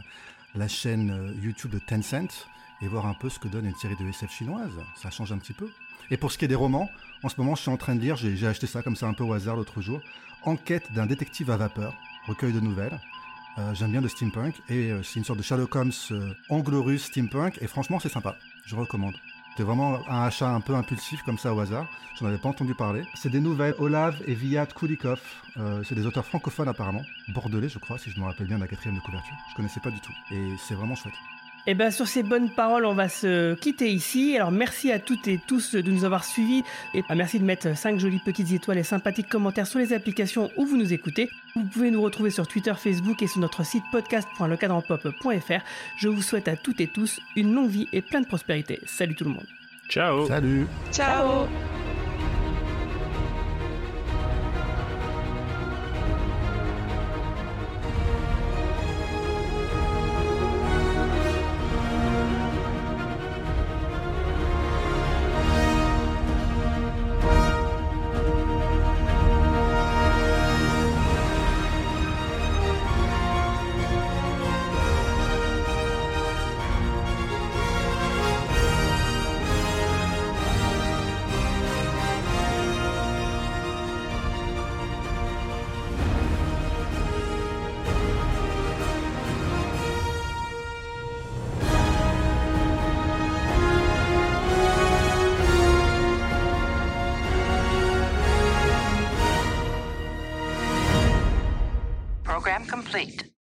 la chaîne euh, YouTube de Tencent et voir un peu ce que donne une série de SF chinoise. Ça change un petit peu. Et pour ce qui est des romans, en ce moment, je suis en train de lire, j'ai acheté ça comme ça un peu au hasard l'autre jour, Enquête d'un détective à vapeur, recueil de nouvelles. Euh, J'aime bien le steampunk et euh, c'est une sorte de Sherlock Holmes euh, anglo-russe steampunk et franchement c'est sympa, je recommande. C'était vraiment un achat un peu impulsif comme ça au hasard, j'en avais pas entendu parler. C'est des nouvelles Olav et Viat Kulikov, c'est des auteurs francophones apparemment, bordelais je crois si je me rappelle bien de la quatrième de couverture, je connaissais pas du tout et c'est vraiment chouette. Et bien sur ces bonnes paroles, on va se quitter ici. Alors merci à toutes et tous de nous avoir suivis et bah, merci de mettre 5 jolies petites étoiles et sympathiques commentaires sur les applications où vous nous écoutez. Vous pouvez nous retrouver sur Twitter, Facebook et sur notre site podcast.lecadranpop.fr. Je vous souhaite à toutes et tous une longue vie et plein de prospérité. Salut tout le monde. Ciao. Salut. Ciao.